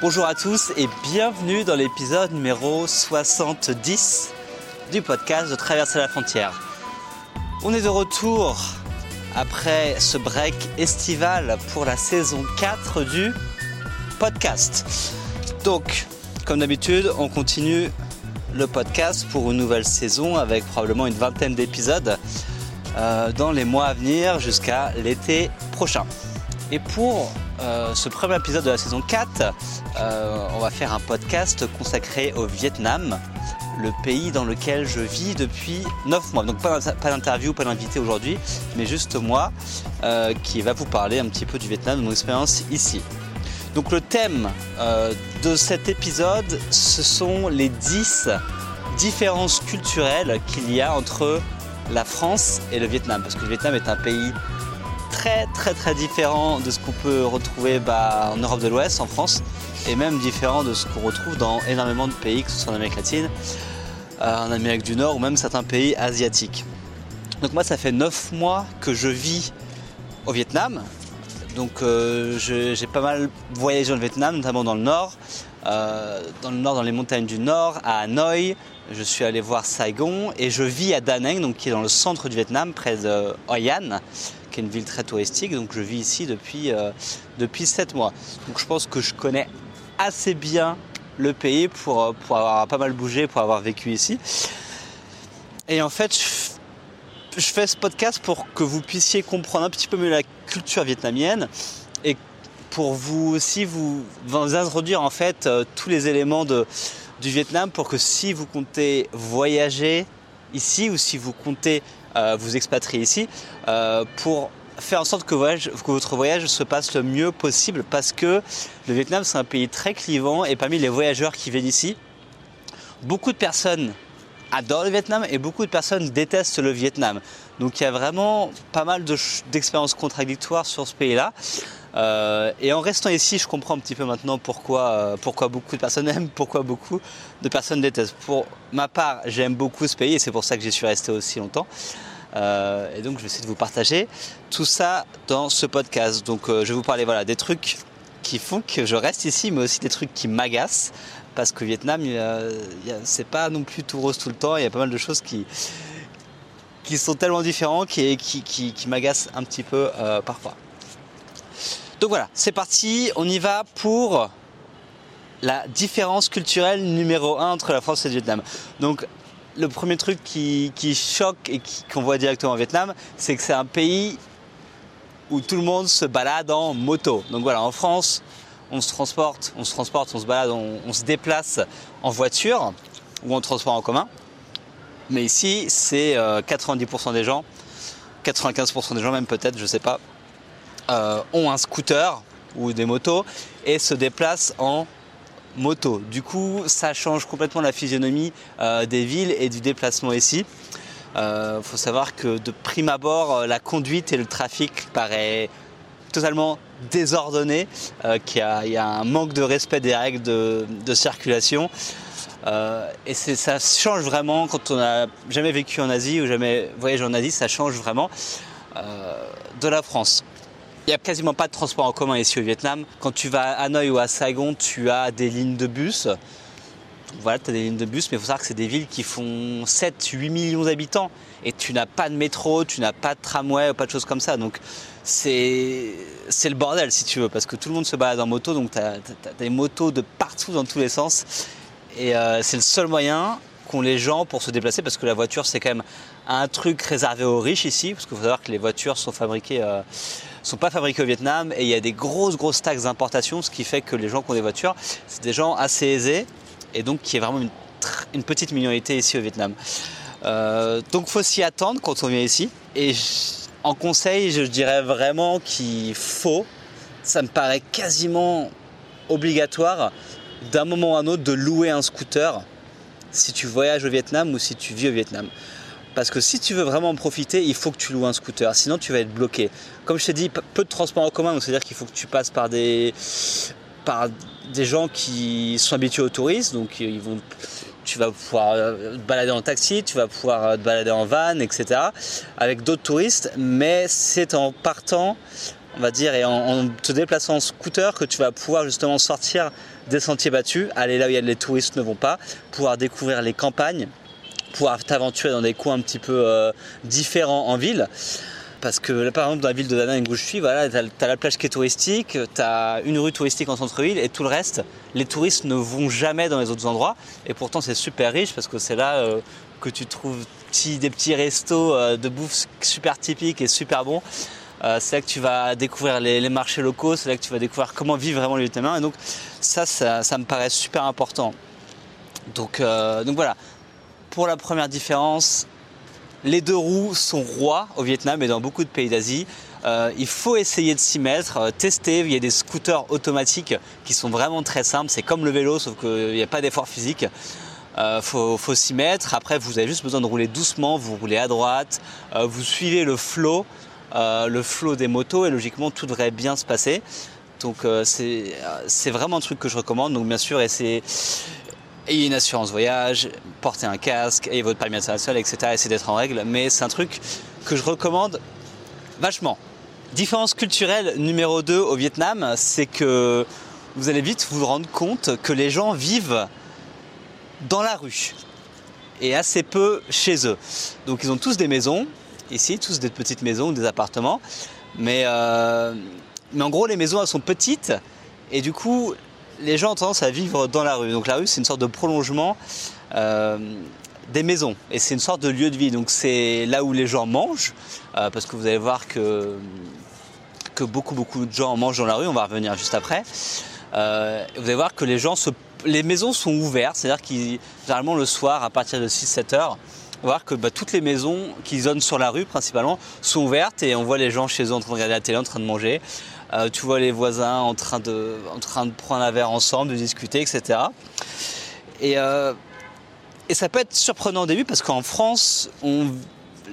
Bonjour à tous et bienvenue dans l'épisode numéro 70 du podcast de Traverser la frontière. On est de retour après ce break estival pour la saison 4 du podcast. Donc, comme d'habitude, on continue le podcast pour une nouvelle saison avec probablement une vingtaine d'épisodes euh, dans les mois à venir jusqu'à l'été prochain. Et pour euh, ce premier épisode de la saison 4, euh, on va faire un podcast consacré au Vietnam, le pays dans lequel je vis depuis 9 mois. Donc pas, d'interview, pas d'invité aujourd'hui, mais juste moi qui va vous parler un petit peu du Vietnam, de mon expérience ici. Donc le thème de cet épisode, ce sont les 10 différences culturelles qu'il y a entre la France et le Vietnam. Parce que le Vietnam est un pays très très très différent de ce qu'on peut retrouver bah, en Europe de l'Ouest, en France, et même différent de ce qu'on retrouve dans énormément de pays, que ce soit en Amérique latine, euh, en Amérique du Nord ou même certains pays asiatiques. Donc moi ça fait 9 mois que je vis au Vietnam. Donc euh, j'ai pas mal voyagé au Vietnam, notamment dans le nord, euh, dans le nord, dans les montagnes du nord, à Hanoi, je suis allé voir Saigon et je vis à Da Nang, donc qui est dans le centre du Vietnam, près de Hoi An, qui est une ville très touristique. Donc je vis ici depuis, euh, depuis 7 mois. Donc je pense que je connais assez bien le pays pour, euh, pour avoir pas mal bougé, pour avoir vécu ici. Et en fait, je, fais ce podcast pour que vous puissiez comprendre un petit peu mieux la culture vietnamienne et pour vous aussi vous, vous introduire en fait euh, tous les éléments de du Vietnam pour que si vous comptez voyager ici ou si vous comptez vous expatrier ici, euh, pour faire en sorte que, votre voyage se passe le mieux possible parce que le Vietnam c'est un pays très clivant et parmi les voyageurs qui viennent ici, beaucoup de personnes adorent le Vietnam et beaucoup de personnes détestent le Vietnam. Donc il y a vraiment pas mal d'expériences contradictoires sur ce pays-là. Euh, et en restant ici, je comprends un petit peu maintenant pourquoi, euh, pourquoi beaucoup de personnes aiment, pourquoi beaucoup de personnes détestent. Pour ma part, j'aime beaucoup ce pays et c'est pour ça que j'y suis resté aussi longtemps. Euh, et donc, je vais essayer de vous partager tout ça dans ce podcast. Donc, je vais vous parler voilà, des trucs qui font que je reste ici, mais aussi des trucs qui m'agacent. Parce que Vietnam, c'est pas non plus tout rose tout le temps. Il y a pas mal de choses qui, qui sont tellement différentes et qui, qui, qui m'agacent un petit peu parfois. Donc voilà, c'est parti, on y va pour la différence culturelle numéro 1 entre la France et le Vietnam. Donc le premier truc qui, choque et qu'on voit directement au Vietnam, c'est que c'est un pays où tout le monde se balade en moto. Donc voilà, en France, on se transporte, on se transporte, on se balade, on, se déplace en voiture ou en transport en commun. Mais ici, c'est 90% euh, des gens, 95% des gens même peut-être, je sais pas, euh, ont un scooter ou des motos et se déplacent en moto. Du coup, ça change complètement la physionomie euh, des villes et du déplacement ici. Il euh, faut savoir que de prime abord, la conduite et le trafic paraît totalement désordonné, qu'il y, a un manque de respect des règles de, circulation. et ça change vraiment quand on n'a jamais vécu en Asie ou jamais voyagé en Asie, ça change vraiment de la France. Il n'y a quasiment pas de transport en commun ici au Vietnam. Quand tu vas à Hanoi ou à Saigon, tu as des lignes de bus. Voilà, tu as des lignes de bus, mais il faut savoir que c'est des villes qui font 7-8 millions d'habitants. Et tu n'as pas de métro, tu n'as pas de tramway, pas de choses comme ça. Donc c'est le bordel si tu veux, parce que tout le monde se balade en moto, donc tu as, des motos de partout dans tous les sens. Et euh, c'est le seul moyen qu'ont les gens pour se déplacer, parce que la voiture c'est quand même un truc réservé aux riches ici, parce qu'il faut savoir que les voitures sont fabriquées... Euh, sont pas fabriqués au Vietnam et il y a des grosses grosses taxes d'importation, ce qui fait que les gens qui ont des voitures, c'est des gens assez aisés et donc qui est vraiment une, petite minorité ici au Vietnam. Euh, donc faut s'y attendre quand on vient ici. Et en conseil, je dirais vraiment qu'il faut, ça me paraît quasiment obligatoire d'un moment à un autre de louer un scooter si tu voyages au Vietnam ou si tu vis au Vietnam. Parce que si tu veux vraiment en profiter, il faut que tu loues un scooter, sinon tu vas être bloqué. Comme je t'ai dit, peu de transports en commun, c'est-à-dire qu'il faut que tu passes par des, par des gens qui sont habitués au tourisme, donc tu vas pouvoir euh, te balader en taxi, tu vas pouvoir euh, te balader en van, etc. avec d'autres touristes, mais c'est en partant on va dire, et en, te déplaçant en scooter que tu vas pouvoir justement sortir des sentiers battus, aller là où les touristes ne vont pas, pouvoir découvrir les campagnes, pouvoir t'aventurer dans des coins un petit peu euh, différents en ville. Parce que là, par exemple, dans la ville de Danang où je suis, voilà, tu as, la plage qui est touristique, tu as une rue touristique en centre-ville et tout le reste, les touristes ne vont jamais dans les autres endroits. Et pourtant, c'est super riche parce que c'est là euh, que tu trouves des petits restos euh, de bouffe super typiques et super bons. C'est là que tu vas découvrir les, marchés locaux, c'est là que tu vas découvrir comment vivre vraiment le Vietnam. Et donc ça, ça, me paraît super important. Donc, donc voilà, pour la première différence, les deux roues sont rois au Vietnam et dans beaucoup de pays d'Asie. Euh, il faut essayer de s'y mettre, euh, tester. Il y a des scooters automatiques qui sont vraiment très simples. C'est comme le vélo, sauf qu'il n'y a pas d'effort physique. Il euh, faut, s'y mettre. Après, vous avez juste besoin de rouler doucement. Vous roulez à droite. vous suivez le flow, le flow des motos et logiquement tout devrait bien se passer. Donc c'est vraiment un truc que je recommande. Donc bien sûr, essayer ayez une assurance voyage, portez un casque, ayez votre permis international, etc. Essayez d'être en règle. Mais c'est un truc que je recommande vachement. Différence culturelle numéro 2 au Vietnam, c'est que vous allez vite vous rendre compte que les gens vivent dans la rue et assez peu chez eux. Donc ils ont tous des maisons, ici, tous des petites maisons ou des appartements. Mais, euh, mais en gros, les maisons, elles sont petites. Et du coup, les gens ont tendance à vivre dans la rue. Donc la rue, c'est une sorte de prolongement euh, des maisons. Et c'est une sorte de lieu de vie. Donc c'est là où les gens mangent. Euh, parce que vous allez voir que, beaucoup, de gens mangent dans la rue. On va revenir juste après. Euh, vous allez voir que les gens les maisons sont ouvertes. C'est-à-dire généralement le soir, à partir de 6-7 heures, on va voir que bah, toutes les maisons qui donnent sur la rue principalement sont ouvertes et on voit les gens chez eux en train de regarder la télé, en train de manger. Euh, tu vois les voisins en train, de, en train de prendre un verre ensemble, de discuter, etc. Et, euh, et ça peut être surprenant au début parce qu'en France,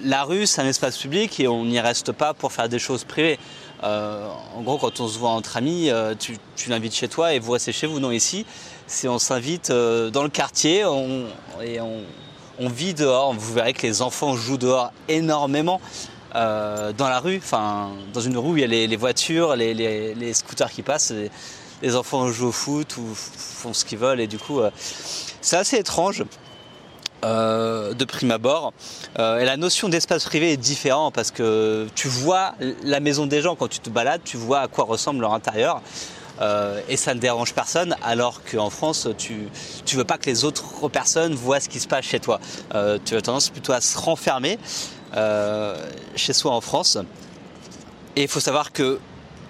la rue, c'est un espace public et on n'y reste pas pour faire des choses privées. Euh, en gros, quand on se voit entre amis, tu, l'invites chez toi et vous restez chez vous. Non, ici, c'est on s'invite dans le quartier et on, vit dehors. Vous verrez que les enfants jouent dehors énormément. Euh, dans la rue, enfin dans une rue où il y a les, voitures, les, scooters qui passent, les, enfants jouent au foot ou font ce qu'ils veulent et du coup euh, c'est assez étrange. Euh, de prime abord. et la notion d'espace privé est différente parce que tu vois la maison des gens quand tu te balades, tu vois à quoi ressemble leur intérieur. et ça ne dérange personne, alors qu'en France, tu ne veux pas que les autres personnes voient ce qui se passe chez toi. tu as tendance plutôt à se renfermer. Euh, chez soi en France. Et il faut savoir que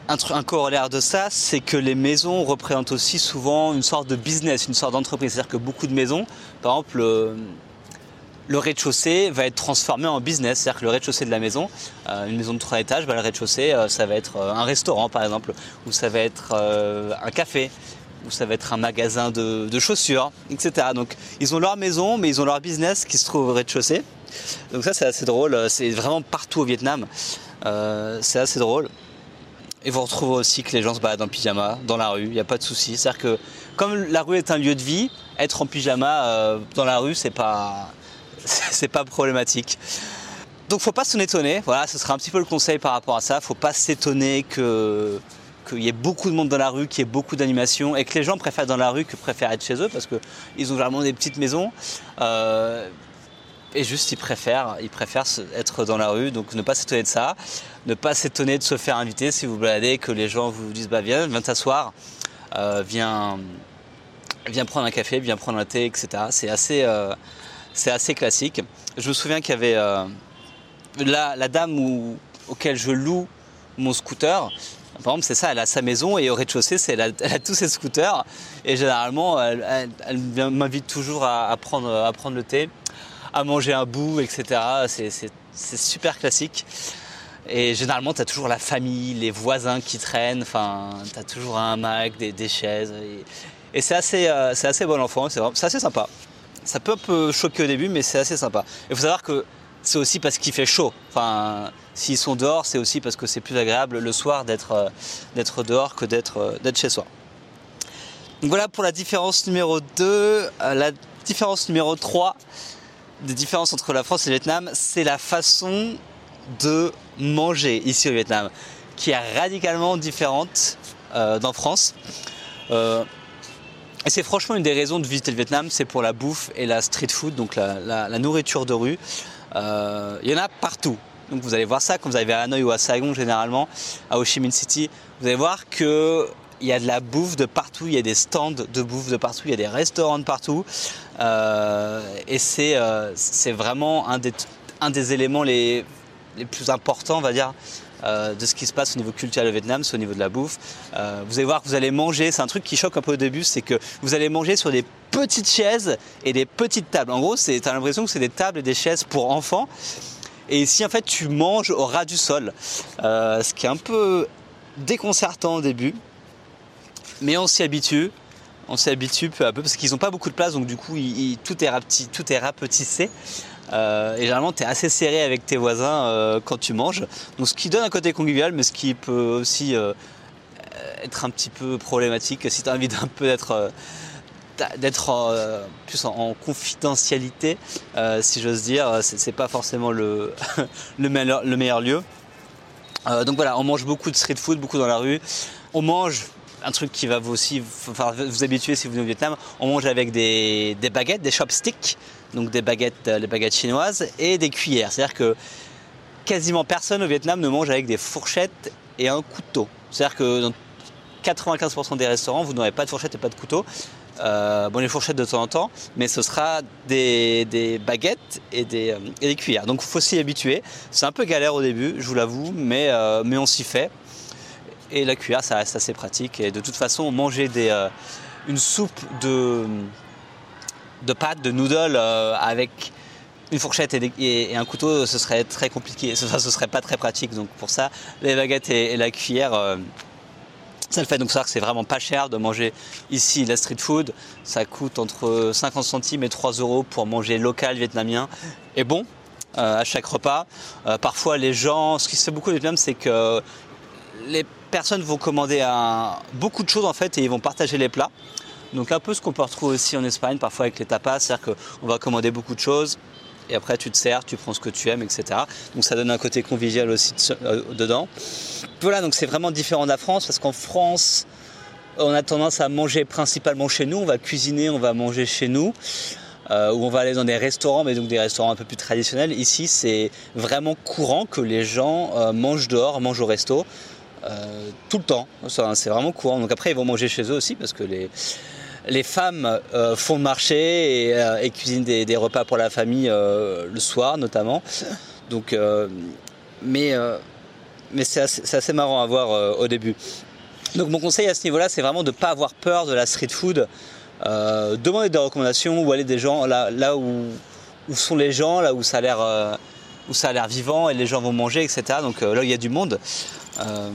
un, corollaire de ça, c'est que les maisons représentent aussi souvent une sorte de business, une sorte d'entreprise. C'est-à-dire que beaucoup de maisons, par exemple, le, rez-de-chaussée va être transformé en business. C'est-à-dire que le rez-de-chaussée de la maison, euh, une maison de trois étages, bah, le rez-de-chaussée, euh, ça va être un restaurant par exemple, ou ça va être un café, ou ça va être un magasin de, de, chaussures, etc. Donc ils ont leur maison, mais ils ont leur business qui se trouve au rez-de-chaussée. Donc ça c'est assez drôle, c'est vraiment partout au Vietnam, euh, c'est assez drôle. Et vous retrouvez aussi que les gens se baladent en pyjama dans la rue, il n'y a pas de souci. C'est-à-dire que comme la rue est un lieu de vie, être en pyjama euh, dans la rue c'est pas c'est pas problématique. Donc faut pas s'en étonner, voilà, ce sera un petit peu le conseil par rapport à ça. Faut pas s'étonner que qu'il y ait beaucoup de monde dans la rue, qu'il y ait beaucoup d'animation et que les gens préfèrent dans la rue que préfèrent être chez eux parce qu'ils ont généralement des petites maisons. Euh, et juste ils préfèrent, ils préfèrent être dans la rue, donc ne pas s'étonner de ça, ne pas s'étonner de se faire inviter si vous baladez, que les gens vous disent bah viens, viens t'asseoir, euh, viens, viens prendre un café, viens prendre un thé, etc. C'est assez, euh, c'est assez classique. Je me souviens qu'il y avait euh, la, dame auquel je loue mon scooter. Par exemple, c'est ça, elle a sa maison et au rez-de-chaussée, elle, a, tous ses scooters. Et généralement, elle, m'invite toujours à, prendre, à prendre le thé à manger un bout, etc. C'est super classique. Et généralement, tu as toujours la famille, les voisins qui traînent, enfin, tu as toujours un hamac, des, chaises. Et, c'est assez, euh, assez bon enfant, c'est assez sympa. Ça peut choquer au début, mais c'est assez sympa. Il faut savoir que c'est aussi parce qu'il fait chaud. Enfin, s'ils sont dehors, c'est aussi parce que c'est plus agréable le soir d'être euh, dehors que euh, d'être chez soi. Donc voilà pour la différence numéro 2. La différence numéro 3, des différences entre la France et le Vietnam, c'est la façon de manger ici au Vietnam. qui est radicalement différente euh, d'en France. Euh, et c'est franchement une des raisons de visiter le Vietnam, c'est pour la bouffe et la street food, donc la, nourriture de rue. Euh, il y en a partout. Donc vous allez voir ça quand vous arrivez à Hanoi ou à Saigon généralement, à Ho Chi Minh City, vous allez voir que il y a de la bouffe de partout, il y a des stands de bouffe de partout, il y a des restaurants de partout. Et c'est vraiment un des, un des éléments les, les plus importants, on va dire, euh, de ce qui se passe au niveau culturel au Vietnam, c'est au niveau de la bouffe. Euh, vous allez voir que vous allez manger, c'est un truc qui choque un peu au début, c'est que vous allez manger sur des petites chaises et des petites tables. En gros, tu as l'impression que c'est des tables et des chaises pour enfants. Et ici, en fait, tu manges au ras du sol, euh, ce qui est un peu déconcertant au début, mais on s'y habitue. On s'y habitue peu à peu parce qu'ils n'ont pas beaucoup de place, donc du coup, tout, est tout est rapetissé. Euh, et généralement, tu es assez serré avec tes voisins euh, quand tu manges. Donc, ce qui donne un côté convivial, mais ce qui peut aussi euh, être un petit peu problématique si tu as envie d'un peu d'être plus en, confidentialité, si j'ose dire, c'est pas forcément le, meilleur, lieu. donc voilà, on mange beaucoup de street food, beaucoup dans la rue. On mange un truc qui va vous aussi vous habituer si vous venez au Vietnam, on mange avec des, baguettes, des chopsticks donc des baguettes, euh, les baguettes chinoises, et des cuillères. C'est-à-dire que quasiment personne au Vietnam ne mange avec des fourchettes et un couteau. C'est-à-dire que dans 95% des restaurants, vous n'aurez pas de fourchette et pas de couteau. Euh, bon, les fourchettes de temps en temps, mais ce sera des, baguettes et des, euh, et des, cuillères. Donc il faut s'y habituer. C'est un peu galère au début, je vous l'avoue, mais, mais on s'y fait. Et la cuillère, ça reste assez pratique. Et de toute façon, manger des, une soupe de, pâtes, de noodles euh, avec une fourchette et, un couteau, ce serait très compliqué. Ce, ce serait pas très pratique. Donc pour ça, les baguettes et, la cuillère, euh, ça le fait. Donc ça, c'est vraiment pas cher de manger ici la street food. Ça coûte entre 50 centimes et 3 euros pour manger local vietnamien. Et bon, euh, à chaque repas. parfois, les gens, ce qui se fait beaucoup au Vietnam, c'est que les personnes vont commander beaucoup de choses en fait et ils vont partager les plats. Donc un peu ce qu'on peut retrouver aussi en Espagne parfois avec les tapas, c'est-à-dire qu'on va commander beaucoup de choses et après tu te sers, tu prends ce que tu aimes, etc. Donc ça donne un côté convivial aussi euh, dedans. Voilà, donc c'est vraiment différent de la France parce qu'en France, on a tendance à manger principalement chez nous, on va cuisiner, on va manger chez nous. Euh, ou on va aller dans des restaurants, mais donc des restaurants un peu plus traditionnels. Ici, c'est vraiment courant que les gens euh, mangent dehors, mangent au resto. Tout le temps, c'est vraiment courant. Donc après, ils vont manger chez eux aussi parce que les, les femmes euh, font le marché et, euh, cuisinent des, repas pour la famille euh, le soir notamment. Donc, mais mais c'est assez, marrant à voir au début. Donc mon conseil à ce niveau-là, c'est vraiment de ne pas avoir peur de la street food. demander des recommandations ou aller des gens là, là où, où sont les gens, là où ça a l'air où ça a l'air vivant et les gens vont manger, etc. Donc là où il y a du monde. Euh,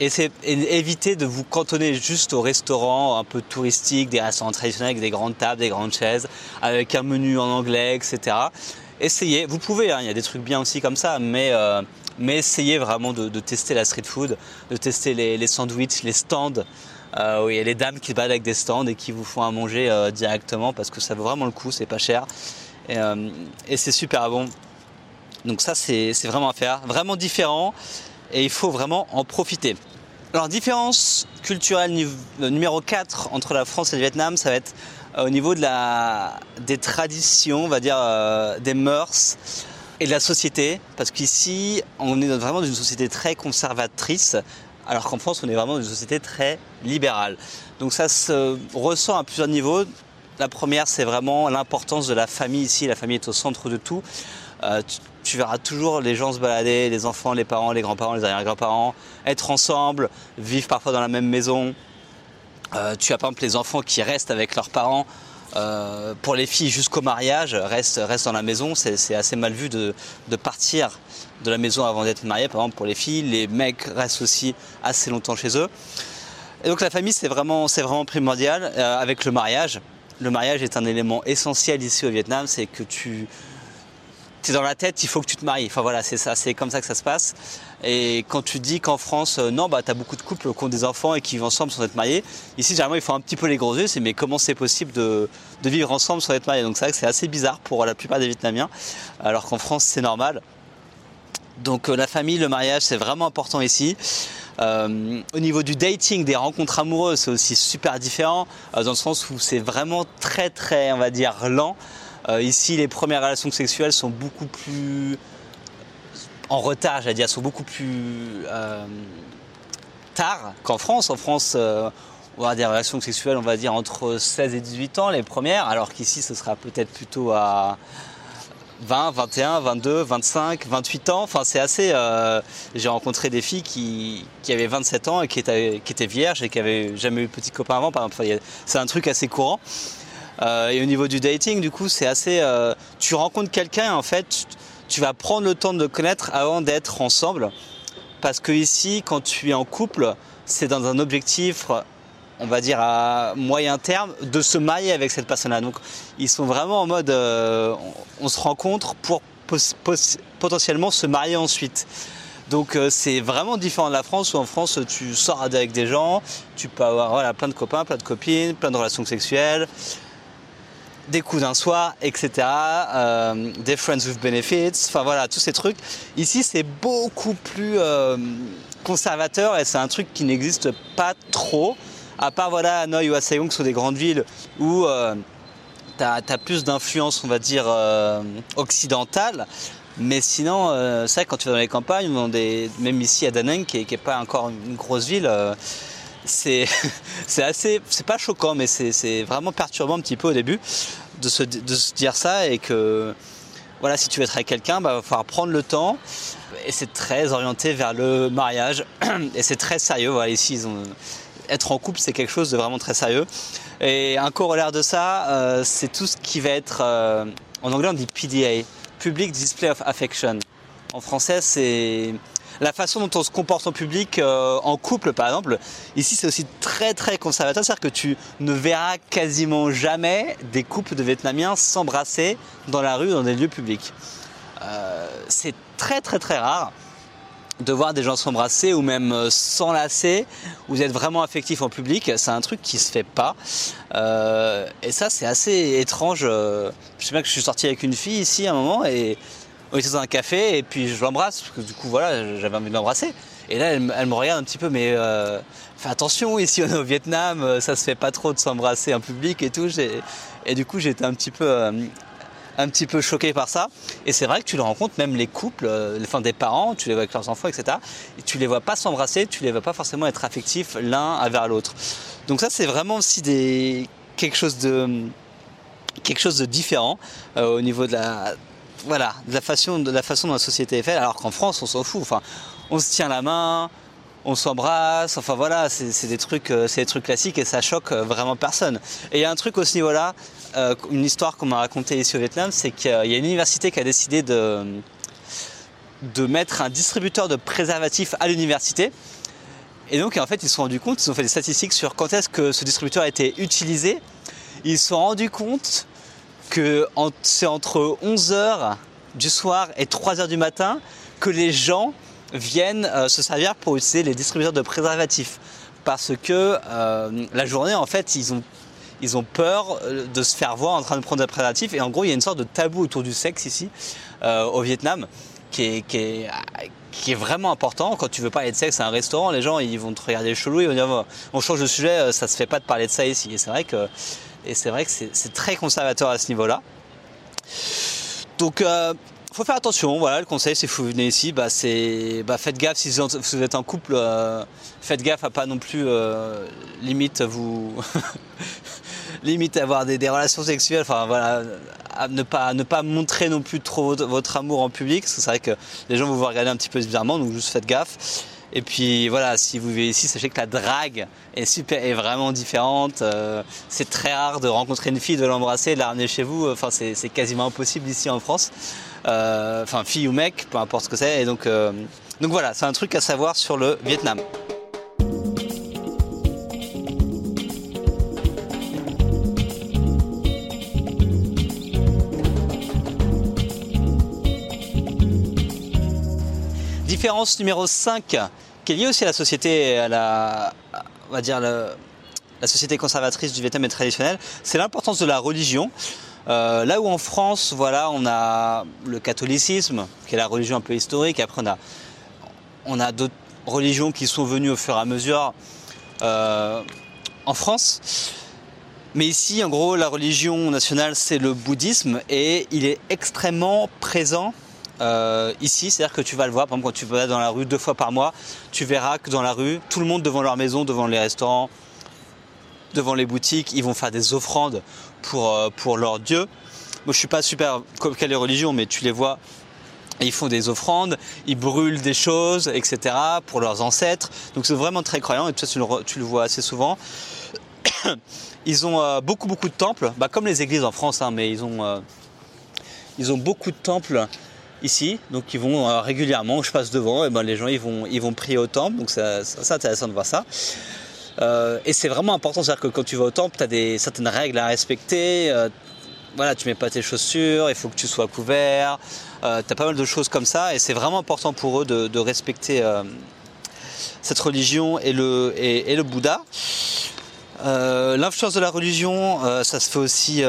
et c'est éviter de vous cantonner juste au restaurant un peu touristique, des restaurants traditionnels avec des grandes tables, des grandes chaises, avec un menu en anglais, etc. Essayez, vous pouvez, hein, il y a des trucs bien aussi comme ça, mais, euh, mais essayez vraiment de, tester la street food, de tester les, sandwichs, les stands. Euh, où il y a les dames qui se baladent avec des stands et qui vous font à manger euh, directement parce que ça vaut vraiment le coup, c'est pas cher et, et c'est super bon. Donc ça c'est vraiment à faire, vraiment différent et il faut vraiment en profiter. Alors différence culturelle euh, numéro 4 entre la France et le Vietnam, ça va être euh, au niveau de la, des traditions, on va dire euh, des mœurs et de la société, parce qu'ici on est vraiment dans une société très conservatrice, alors qu'en France on est vraiment dans une société très libérale. Donc ça se ressent à plusieurs niveaux. La première c'est vraiment l'importance de la famille ici, la famille est au centre de tout tu verras toujours les gens se balader, les enfants, les parents, les grands-parents, les arrière-grands-parents, être ensemble, vivre parfois dans la même maison. Euh, tu as par exemple les enfants qui restent avec leurs parents. Euh, pour les filles jusqu'au mariage, restent, dans la maison. C'est assez mal vu de, partir de la maison avant d'être marié. Par exemple, pour les filles, les mecs restent aussi assez longtemps chez eux. Et donc la famille, c'est vraiment, vraiment primordial euh, avec le mariage. Le mariage est un élément essentiel ici au Vietnam. C'est que tu, es dans la tête, il faut que tu te maries. Enfin voilà, c'est ça, c'est comme ça que ça se passe. Et quand tu dis qu'en France, euh, non, bah, tu as beaucoup de couples qui ont des enfants et qui vivent ensemble sans être mariés. Ici, généralement, ils font un petit peu les gros yeux, c'est mais comment c'est possible de, vivre ensemble sans être mariés? Donc c'est vrai que c'est assez bizarre pour la plupart des Vietnamiens, alors qu'en France, c'est normal. Donc la famille, le mariage, c'est vraiment important ici. au niveau du dating, des rencontres amoureuses, c'est aussi super différent, dans le sens où c'est vraiment très très, on va dire, lent. ici, les premières relations sexuelles sont beaucoup plus en retard, j'allais dire, sont beaucoup plus tard qu'en France. En France, euh, on va des relations sexuelles, on va dire, entre 16 et 18 ans, les premières, alors qu'ici, ce sera peut-être plutôt à 20, 21, 22, 25, 28 ans. Enfin, c'est assez. Euh, j'ai rencontré des filles qui, avaient 27 ans et qui étaient, vierges et qui avaient jamais eu de petit copain avant, c'est un truc assez courant. Euh, et au niveau du dating, du coup, c'est assez. tu rencontres quelqu'un, en fait, tu vas prendre le temps de le connaître avant d'être ensemble parce que ici, quand tu es en couple, c'est dans un objectif, on va dire à moyen terme, de se marier avec cette personne-là. Donc, ils sont vraiment en mode, euh, on, se rencontre pour potentiellement se marier ensuite. Donc euh, c'est vraiment différent de la France où en France tu sors avec des gens, tu peux avoir plein de copains, plein de copines, plein de relations sexuelles, des coups d'un soir, etc. Euh, des friends with benefits, enfin voilà, tous ces trucs. Ici, c'est beaucoup plus conservateur et c'est un truc qui n'existe pas trop, à part voilà, Hanoï ou Assayong, qui sont des grandes villes où euh, tu as, plus d'influence, on va dire, occidentale. Mais sinon, c'est vrai, quand tu vas dans les campagnes, même ici à Danang, qui n'est pas encore une grosse ville, c'est assez, c'est pas choquant, mais c'est vraiment perturbant un petit peu au début de se, dire ça et que voilà, si tu veux être avec quelqu'un, bah, il va falloir prendre le temps. Et c'est très orienté vers le mariage et c'est très sérieux. Voilà, ici, être en couple, c'est quelque chose de vraiment très sérieux. Et un corollaire de ça, euh, c'est tout ce qui va être, euh, en anglais on dit PDA, Public Display of Affection. En français, c'est la façon dont on se comporte en public, euh, en couple par exemple, ici c'est aussi très très conservateur, c'est-à-dire que tu ne verras quasiment jamais des couples de Vietnamiens s'embrasser dans la rue, dans des lieux publics. C'est très très très rare de voir des gens s'embrasser ou même euh, s'enlacer, vous êtes vraiment affectif en public, c'est un truc qui se fait pas. et ça c'est assez étrange. je sais bien que je suis sorti avec une fille ici à un moment et on était dans un café et puis je l'embrasse, parce que du coup, voilà, j'avais envie de l'embrasser. Et là, elle, me regarde un petit peu, mais euh, fais attention, ici on est au Vietnam, euh, ça se fait pas trop de s'embrasser en public et tout. Et du coup, j'étais un petit peu. Euh, un petit peu choqué par ça. Et c'est vrai que tu le rencontres, même les couples, enfin des parents, tu les vois avec leurs enfants, etc. Et tu les vois pas s'embrasser, tu les vois pas forcément être affectifs l'un vers l'autre. Donc ça, c'est vraiment aussi des quelque chose de quelque chose de différent au niveau de la voilà, de la façon, de la façon dont la société est faite, alors qu'en France, on s'en fout. Enfin, on se tient la main, on s'embrasse, enfin voilà, c'est des trucs, euh, c'est des trucs classiques et ça choque euh, vraiment personne. Et il y a un truc au ce niveau-là, euh, une histoire qu'on m'a racontée ici au Vietnam, c'est qu'il y a une université qui a décidé de, mettre un distributeur de préservatifs à l'université. Et donc en fait ils se sont rendus compte, ils ont fait des statistiques sur quand est-ce que ce distributeur a été utilisé. Ils se sont rendus compte que c'est entre 11h du soir et 3h du matin que les gens viennent euh, se servir pour utiliser les distributeurs de préservatifs. Parce que euh, la journée, en fait, ils ont, ils ont peur euh, de se faire voir en train de prendre des préservatifs. Et en gros, il y a une sorte de tabou autour du sexe ici, au Vietnam, qui est, qui, est, vraiment important. Quand tu veux parler de sexe à un restaurant, les gens ils vont te regarder chelou, ils vont dire on change de sujet, ça se fait pas de parler de ça ici. Et c'est vrai que c'est très conservateur à ce niveau-là. Donc, euh, faut faire attention. Voilà, le conseil, c'est que vous venez ici, bah, c'est, bah, faites gaffe si vous êtes en couple, euh, faites gaffe à pas non plus euh, limite vous limite avoir des, relations sexuelles. Enfin voilà, ne pas ne pas montrer non plus trop votre, amour en public, parce que c'est vrai que les gens vont vous regarder un petit peu bizarrement, donc juste faites gaffe. Et puis voilà, si vous vivez ici, sachez que la drague est super, est vraiment différente. Euh, c'est très rare de rencontrer une fille, de l'embrasser, de la ramener chez vous. Enfin, c'est quasiment impossible ici en France. Euh, enfin, fille ou mec, peu importe ce que c'est. Et donc, euh, donc voilà, c'est un truc à savoir sur le Vietnam. Différence numéro 5 qui est lié aussi à la société, à la, on va dire la, société conservatrice du Vietnam et traditionnelle, c'est l'importance de la religion. Euh, là où en France, voilà, on a le catholicisme, qui est la religion un peu historique. Après, on a, on a d'autres religions qui sont venues au fur et à mesure euh, en France. Mais ici, en gros, la religion nationale, c'est le bouddhisme et il est extrêmement présent euh, ici. C'est-à-dire que tu vas le voir, par exemple, quand tu vas dans la rue deux fois par mois, tu verras que dans la rue, tout le monde devant leur maison, devant les restaurants, devant les boutiques, ils vont faire des offrandes pour, euh, pour leur Dieu. Moi, je suis pas super comme quelle religion, mais tu les vois. Ils font des offrandes, ils brûlent des choses, etc. pour leurs ancêtres. Donc c'est vraiment très croyant et tu, tu, le, tu le vois assez souvent. Ils ont euh, beaucoup beaucoup de temples, bah, comme les églises en France, hein, mais ils ont, ils ont beaucoup de temples ici, donc ils vont euh, régulièrement, je passe devant, et ben les gens ils vont, ils vont prier au temple, donc c'est intéressant de voir ça. Euh, et c'est vraiment important, c'est-à-dire que quand tu vas au temple, tu as des, certaines règles à respecter. Euh, voilà, tu mets pas tes chaussures, il faut que tu sois couvert. Euh, tu as pas mal de choses comme ça, et c'est vraiment important pour eux de, respecter cette religion et le, et le Bouddha. L'influence de la religion, ça se fait aussi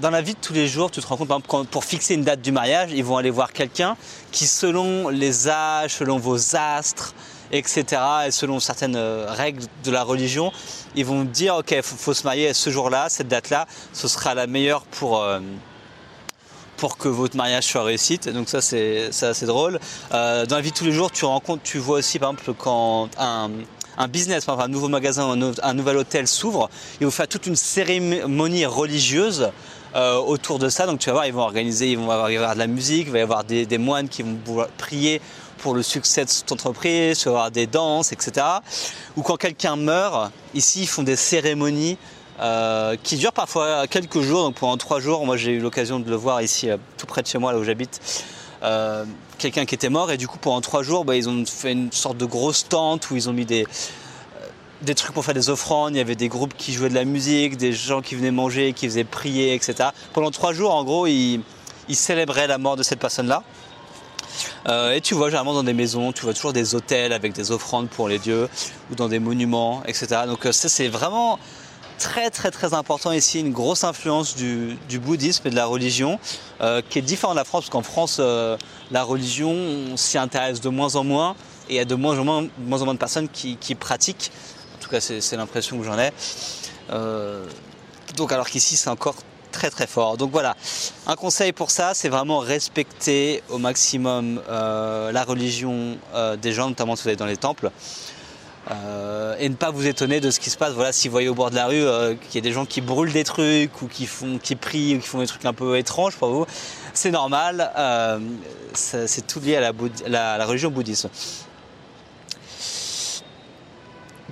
dans la vie de tous les jours, tu te rends compte, par exemple, pour fixer une date du mariage, ils vont aller voir quelqu'un qui, selon les âges, selon vos astres, etc., et selon certaines euh, règles de la religion, ils vont dire, ok, il faut, se marier ce jour-là, cette date-là, ce sera la meilleure pour, euh, que votre mariage soit réussite. Donc ça, c'est assez drôle. Euh, dans la vie de tous les jours, tu rencontres, tu vois aussi, par exemple, quand un un business, un nouveau magasin, un, nouvel hôtel s'ouvre, ils vont faire toute une cérémonie religieuse euh, autour de ça. Donc tu vas voir, ils vont organiser, ils vont avoir, de la musique, il va y avoir des, moines qui vont prier pour le succès de cette entreprise, il va y avoir des danses, etc. Ou quand quelqu'un meurt, ici ils font des cérémonies euh, qui durent parfois quelques jours, donc pendant trois jours. Moi j'ai eu l'occasion de le voir ici euh, tout près de chez moi, là où j'habite. quelqu'un qui était mort et du coup pendant trois jours bah, ils ont fait une sorte de grosse tente où ils ont mis des, des trucs pour faire des offrandes, il y avait des groupes qui jouaient de la musique, des gens qui venaient manger, qui faisaient prier, etc. Pendant trois jours, en gros, ils, célébraient la mort de cette personne-là. Euh, et tu vois généralement dans des maisons, tu vois toujours des hôtels avec des offrandes pour les dieux, ou dans des monuments, etc. Donc euh, c'est vraiment très très très important ici, une grosse influence du, bouddhisme et de la religion, euh, qui est différente de la France, parce qu'en France, la religion, on s'y intéresse de moins en moins, et il y a de moins en moins, de personnes qui pratiquent tout cas, c'est l'impression que j'en ai. Euh, donc, alors qu'ici, c'est encore très très fort. Donc voilà, un conseil pour ça, c'est vraiment respecter au maximum euh, la religion euh, des gens, notamment si vous êtes dans les temples. et ne pas vous étonner de ce qui se passe. Voilà, si vous voyez au bord de la rue qu'il y a des gens qui brûlent des trucs ou qui font, qui prient ou qui font des trucs un peu étranges pour vous, c'est normal. c'est tout lié à la, la, la religion bouddhiste.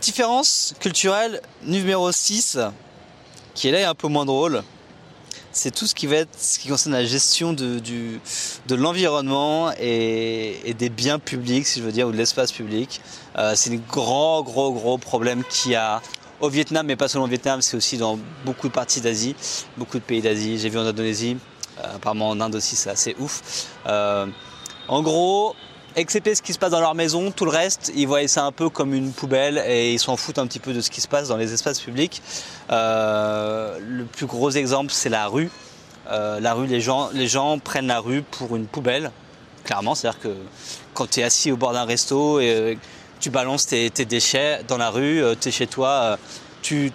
Différence culturelle numéro 6, qui est là un peu moins drôle, c'est tout ce qui va être ce qui concerne la gestion de, de l'environnement et, des biens publics, si je veux dire, ou de l'espace public. Euh, c'est un gros, gros, gros problème qu'il y a au Vietnam, mais pas seulement au Vietnam, c'est aussi dans beaucoup de parties d'Asie, beaucoup de pays d'Asie. J'ai vu en Indonésie, euh, apparemment en Inde aussi, c'est assez ouf. Euh, en gros, excepté ce qui se passe dans leur maison, tout le reste, ils voient ça un peu comme une poubelle et ils s'en foutent un petit peu de ce qui se passe dans les espaces publics. Euh, le plus gros exemple, c'est la rue. Euh, la rue, les gens, les gens prennent la rue pour une poubelle, clairement. C'est-à-dire que quand tu es assis au bord d'un resto et euh, tu balances tes, déchets dans la rue, tu es chez toi, tu,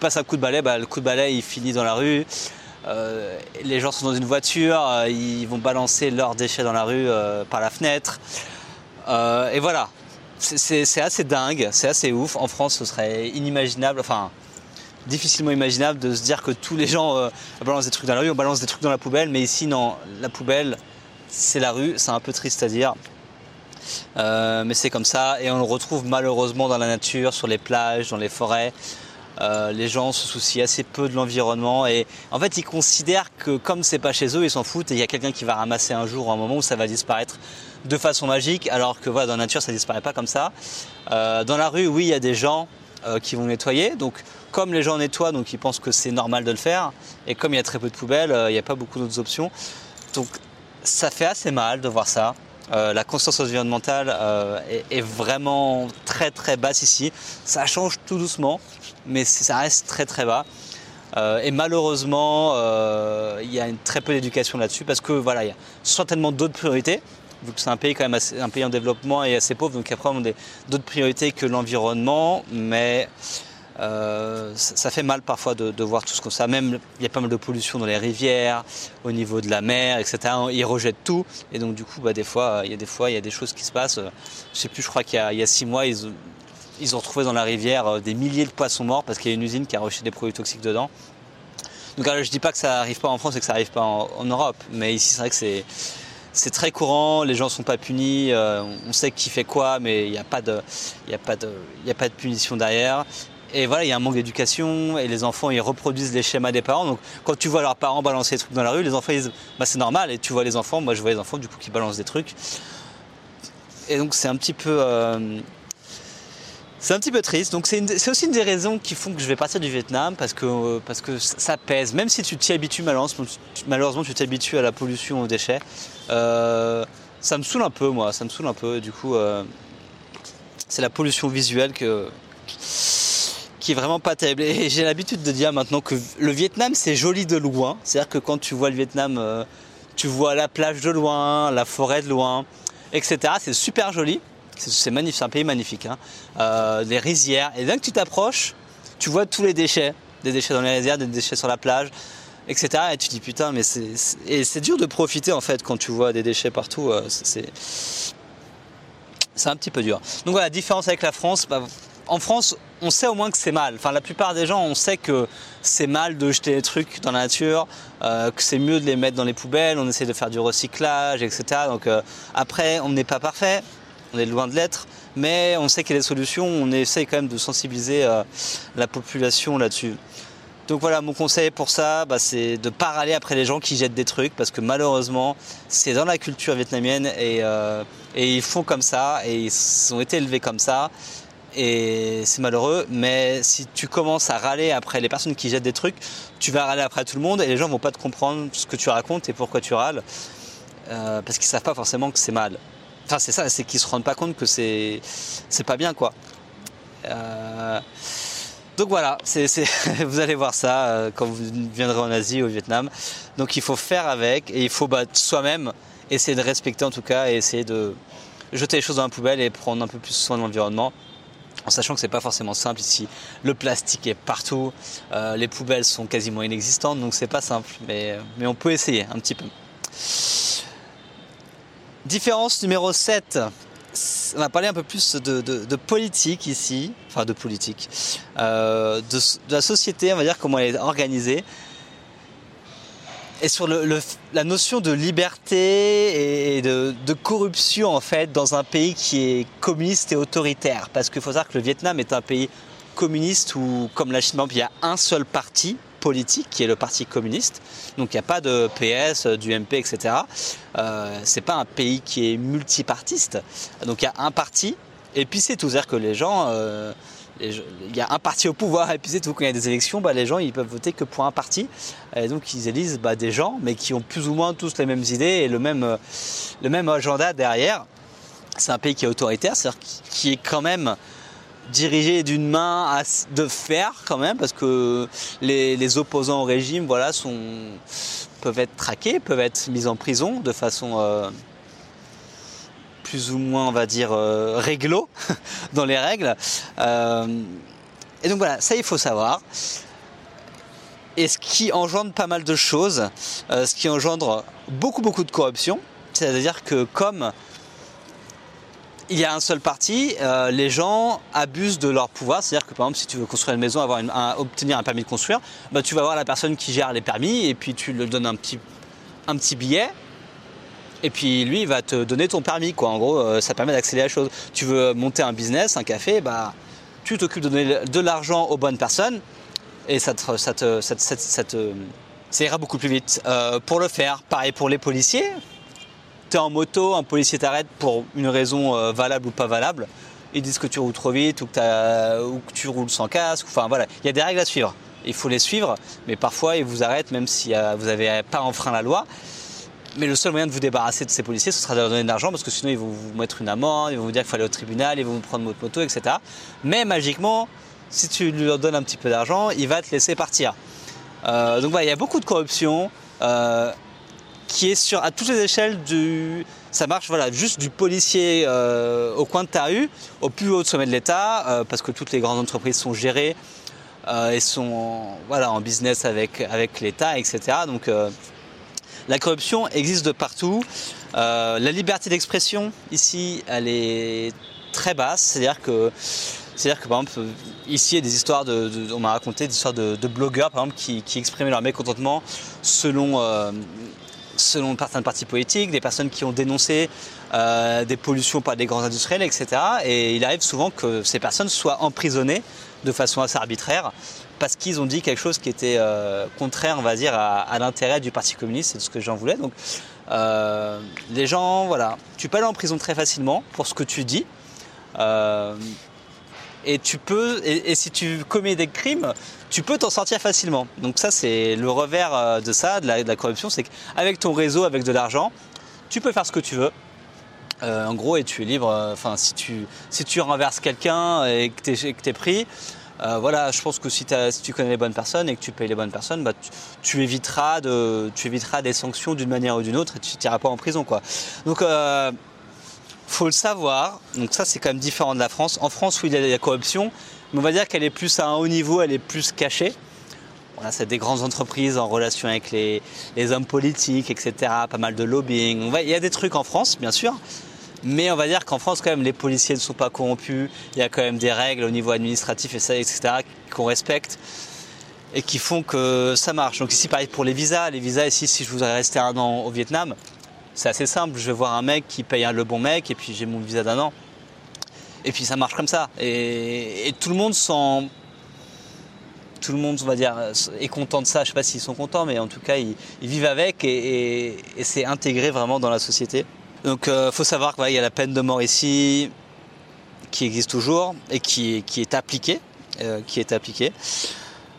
passes un coup de balai, bah, le coup de balai il finit dans la rue. Euh, les gens sont dans une voiture, euh, ils vont balancer leurs déchets dans la rue euh, par la fenêtre. et voilà, c'est assez dingue, c'est assez ouf. En France, ce serait inimaginable, enfin difficilement imaginable de se dire que tous les gens balancent des trucs dans la rue, on balance des trucs dans la poubelle, mais ici non, la poubelle, c'est la rue, c'est un peu triste à dire. mais c'est comme ça et on le retrouve malheureusement dans la nature, sur les plages, dans les forêts. Euh, les gens se soucient assez peu de l'environnement et en fait ils considèrent que comme c'est pas chez eux, ils s'en foutent et il y a quelqu'un qui va ramasser un jour, un moment où ça va disparaître de façon magique, alors que voilà, dans la nature ça disparaît pas comme ça. Euh, dans la rue, oui, il y a des gens euh, qui vont nettoyer, donc comme les gens nettoient, donc ils pensent que c'est normal de le faire, et comme il y a très peu de poubelles, il n'y a pas beaucoup d'autres options. Donc ça fait assez mal de voir ça. La conscience environnementale est, est, vraiment très très basse ici. Ça change tout doucement mais ça reste très très bas. et malheureusement, il y a très peu d'éducation là-dessus parce que voilà, il y a certainement d'autres priorités vu que c'est un pays quand même un pays en développement et assez pauvre, donc après on a d'autres priorités que l'environnement, mais euh, ça, fait mal parfois de, voir tout ce qu'on ça. Même il y a pas mal de pollution dans les rivières, au niveau de la mer, etc. Ils rejettent tout, et donc du coup, bah, des fois, il y a des fois, il y a des choses qui se passent. Je sais plus, je crois qu'il y, a six mois, ils, ont retrouvé dans la rivière euh, des milliers de poissons morts parce qu'il y a une usine qui a rejeté des produits toxiques dedans. Donc alors, je dis pas que ça arrive pas en France et que ça arrive pas en Europe, mais ici c'est vrai que c'est très courant, les gens ne sont pas punis, euh, on sait qui fait quoi, mais il n'y a pas de punition derrière. Et voilà, il y a un manque d'éducation et les enfants ils reproduisent les schémas des parents. Donc quand tu vois leurs parents balancer des trucs dans la rue, les enfants ils disent bah, c'est normal. Et tu vois les enfants, moi je vois les enfants du coup qui balancent des trucs. Et donc c'est un petit peu euh, c'est un petit peu triste. Donc c'est aussi une des raisons qui font que je vais partir du Vietnam parce que, parce que ça pèse. Même si tu t'y habitues, malheureusement, tu t'habitues à la pollution, aux déchets. Euh, ça me saoule un peu, moi. Ça me saoule un peu. Du coup, euh, c'est la pollution visuelle que, vraiment pas terrible. Et j'ai l'habitude de dire maintenant que le Vietnam, c'est joli de loin. C'est-à-dire que quand tu vois le Vietnam, euh, tu vois la plage de loin, la forêt de loin, etc. C'est super joli. C'est magnifique, c'est un pays magnifique. Hein. Euh, des rizières. Et dès que tu t'approches, tu vois tous les déchets. Des déchets dans les rizières, des déchets sur la plage, etc. Et tu dis putain, mais c'est. C'est dur de profiter en fait quand tu vois des déchets partout. Euh, c'est. C'est un petit peu dur. Donc voilà, différence avec la France. Bah, en France, on sait au moins que c'est mal. Enfin, la plupart des gens, on sait que c'est mal de jeter des trucs dans la nature, euh, que c'est mieux de les mettre dans les poubelles. On essaie de faire du recyclage, etc. Donc après, on n'est pas parfait on est loin de l'être, mais on sait qu'il y a des solutions, on essaye quand même de sensibiliser euh, la population là-dessus. Donc voilà, mon conseil pour ça, bah, c'est de ne pas râler après les gens qui jettent des trucs, parce que malheureusement, c'est dans la culture vietnamienne et, euh, et, ils font comme ça, et ils ont été élevés comme ça, et c'est malheureux, mais si tu commences à râler après les personnes qui jettent des trucs, tu vas râler après tout le monde, et les gens vont pas te comprendre ce que tu racontes et pourquoi tu râles, euh, parce qu'ils savent pas forcément que c'est mal. Enfin, c'est ça, c'est qu'ils se rendent pas compte que c'est c'est pas bien, quoi. Euh, donc voilà, vous allez voir ça euh, quand vous viendrez en Asie, au Vietnam. Donc il faut faire avec et il faut bah, soi-même essayer de respecter en tout cas et essayer de jeter les choses dans la poubelle et prendre un peu plus soin de l'environnement. En sachant que c'est pas forcément simple ici, le plastique est partout, euh, les poubelles sont quasiment inexistantes, donc c'est pas simple, mais, mais on peut essayer un petit peu. Différence numéro 7. On va parler un peu plus de, politique ici, enfin de politique, euh, de, la société, on va dire comment elle est organisée, et sur la notion de liberté et de, corruption en fait dans un pays qui est communiste et autoritaire. Parce qu'il faut savoir que le Vietnam est un pays communiste où, comme la Chine, il y a un seul parti politique qui est le Parti communiste. Donc il n'y a pas de PS, du MP, etc. Euh, c'est pas un pays qui est multipartiste. Donc il y a un parti et puis c'est tout. C'est-à-dire que les gens, euh, il y a un parti au pouvoir et puis c'est tout. Quand il y a des élections, bah, les gens ils peuvent voter que pour un parti. Et donc ils élisent bah, des gens, mais qui ont plus ou moins tous les mêmes idées et le même, le même agenda derrière. C'est un pays qui est autoritaire, c'est-à-dire qui est quand même dirigé d'une main de fer quand même, parce que les, opposants au régime voilà, sont, peuvent être traqués, peuvent être mis en prison de façon euh, plus ou moins, on va dire, euh, réglo dans les règles. Euh, et donc voilà, ça il faut savoir. Et ce qui engendre pas mal de choses, ce qui engendre beaucoup beaucoup de corruption, c'est-à-dire que comme il y a un seul parti, euh, les gens abusent de leur pouvoir. C'est-à-dire que par exemple, si tu veux construire une maison, avoir obtenir un permis de construire, bah, tu vas voir la personne qui gère les permis et puis tu lui donnes un petit billet. Et puis lui, il va te donner ton permis. Quoi. En gros, euh, ça permet d'accélérer la chose. Tu veux monter un business, un café, bah, tu t'occupes de donner de l'argent aux bonnes personnes et ça, te, ça, te, ça, ça ira beaucoup plus vite. Euh, pour le faire, pareil pour les policiers tu es en moto, un policier t'arrête pour une raison euh, valable ou pas valable, ils disent que tu roules trop vite ou que, tu roules sans casque. Enfin voilà, il y a des règles à suivre. Il faut les suivre, mais parfois ils vous arrêtent même si vous n'avez pas enfreint la loi. Mais le seul moyen de vous débarrasser de ces policiers, ce sera de leur donner de l'argent parce que sinon ils vont vous mettre une amende, ils vont vous dire qu'il faut aller au tribunal, ils vont vous prendre votre moto, etc. Mais magiquement, si tu lui donnes un petit peu d'argent, il va te laisser partir. donc voilà, il y a beaucoup de corruption qui est sur à toutes les échelles du. Ça marche voilà, juste du policier au coin de ta rue au plus haut sommet de l'État, parce que toutes les grandes entreprises sont gérées et sont voilà, en business avec, avec l'État, etc. Donc la corruption existe de partout. Euh, la liberté d'expression ici, elle est très basse. C'est-à-dire que, par exemple, ici il y a des histoires de, on m'a raconté des histoires de, blogueurs qui, exprimaient leur mécontentement selon euh, selon certains partis politiques, des personnes qui ont dénoncé euh, des pollutions par des grands industriels, etc. Et il arrive souvent que ces personnes soient emprisonnées de façon assez arbitraire parce qu'ils ont dit quelque chose qui était euh, contraire, on va dire, à, l'intérêt du Parti communiste, c'est ce que j'en voulais. Donc, euh, les gens, voilà, tu peux aller en prison très facilement pour ce que tu dis. Euh, et et, si tu commets des crimes, tu peux t'en sortir facilement. Donc ça, c'est le revers de ça, de la, corruption, c'est qu'avec ton réseau, avec de l'argent, tu peux faire ce que tu veux. en gros, et tu es libre. Enfin, si tu si tu renverses quelqu'un et que tu es, pris, euh, voilà, je pense que si, tu connais les bonnes personnes et que tu payes les bonnes personnes, bah, tu, éviteras des sanctions d'une manière ou d'une autre et tu n'iras pas en prison. Quoi. Donc, euh, faut le savoir. Donc ça, c'est quand même différent de la France. En France, où il y a la corruption, on va dire qu'elle est plus à un haut niveau, elle est plus cachée. Voilà, c'est des grandes entreprises en relation avec les, les, hommes politiques, etc. Pas mal de lobbying. Il y a des trucs en France, bien sûr. Mais on va dire qu'en France, quand même, les policiers ne sont pas corrompus. Il y a quand même des règles au niveau administratif et ça, etc., qu'on respecte et qui font que ça marche. Donc ici, pareil pour les visas. Les visas, ici, si je voudrais rester un an au Vietnam, c'est assez simple. Je vais voir un mec qui paye le bon mec et puis j'ai mon visa d'un an. Et puis ça marche comme ça. Et, tout le monde s'en... Tout le monde, on va dire, est content de ça. Je ne sais pas s'ils sont contents, mais en tout cas, ils, vivent avec et c'est intégré vraiment dans la société. Donc euh, faut savoir qu'il y a la peine de mort ici qui existe toujours et qui, est appliquée, euh, qui est appliquée.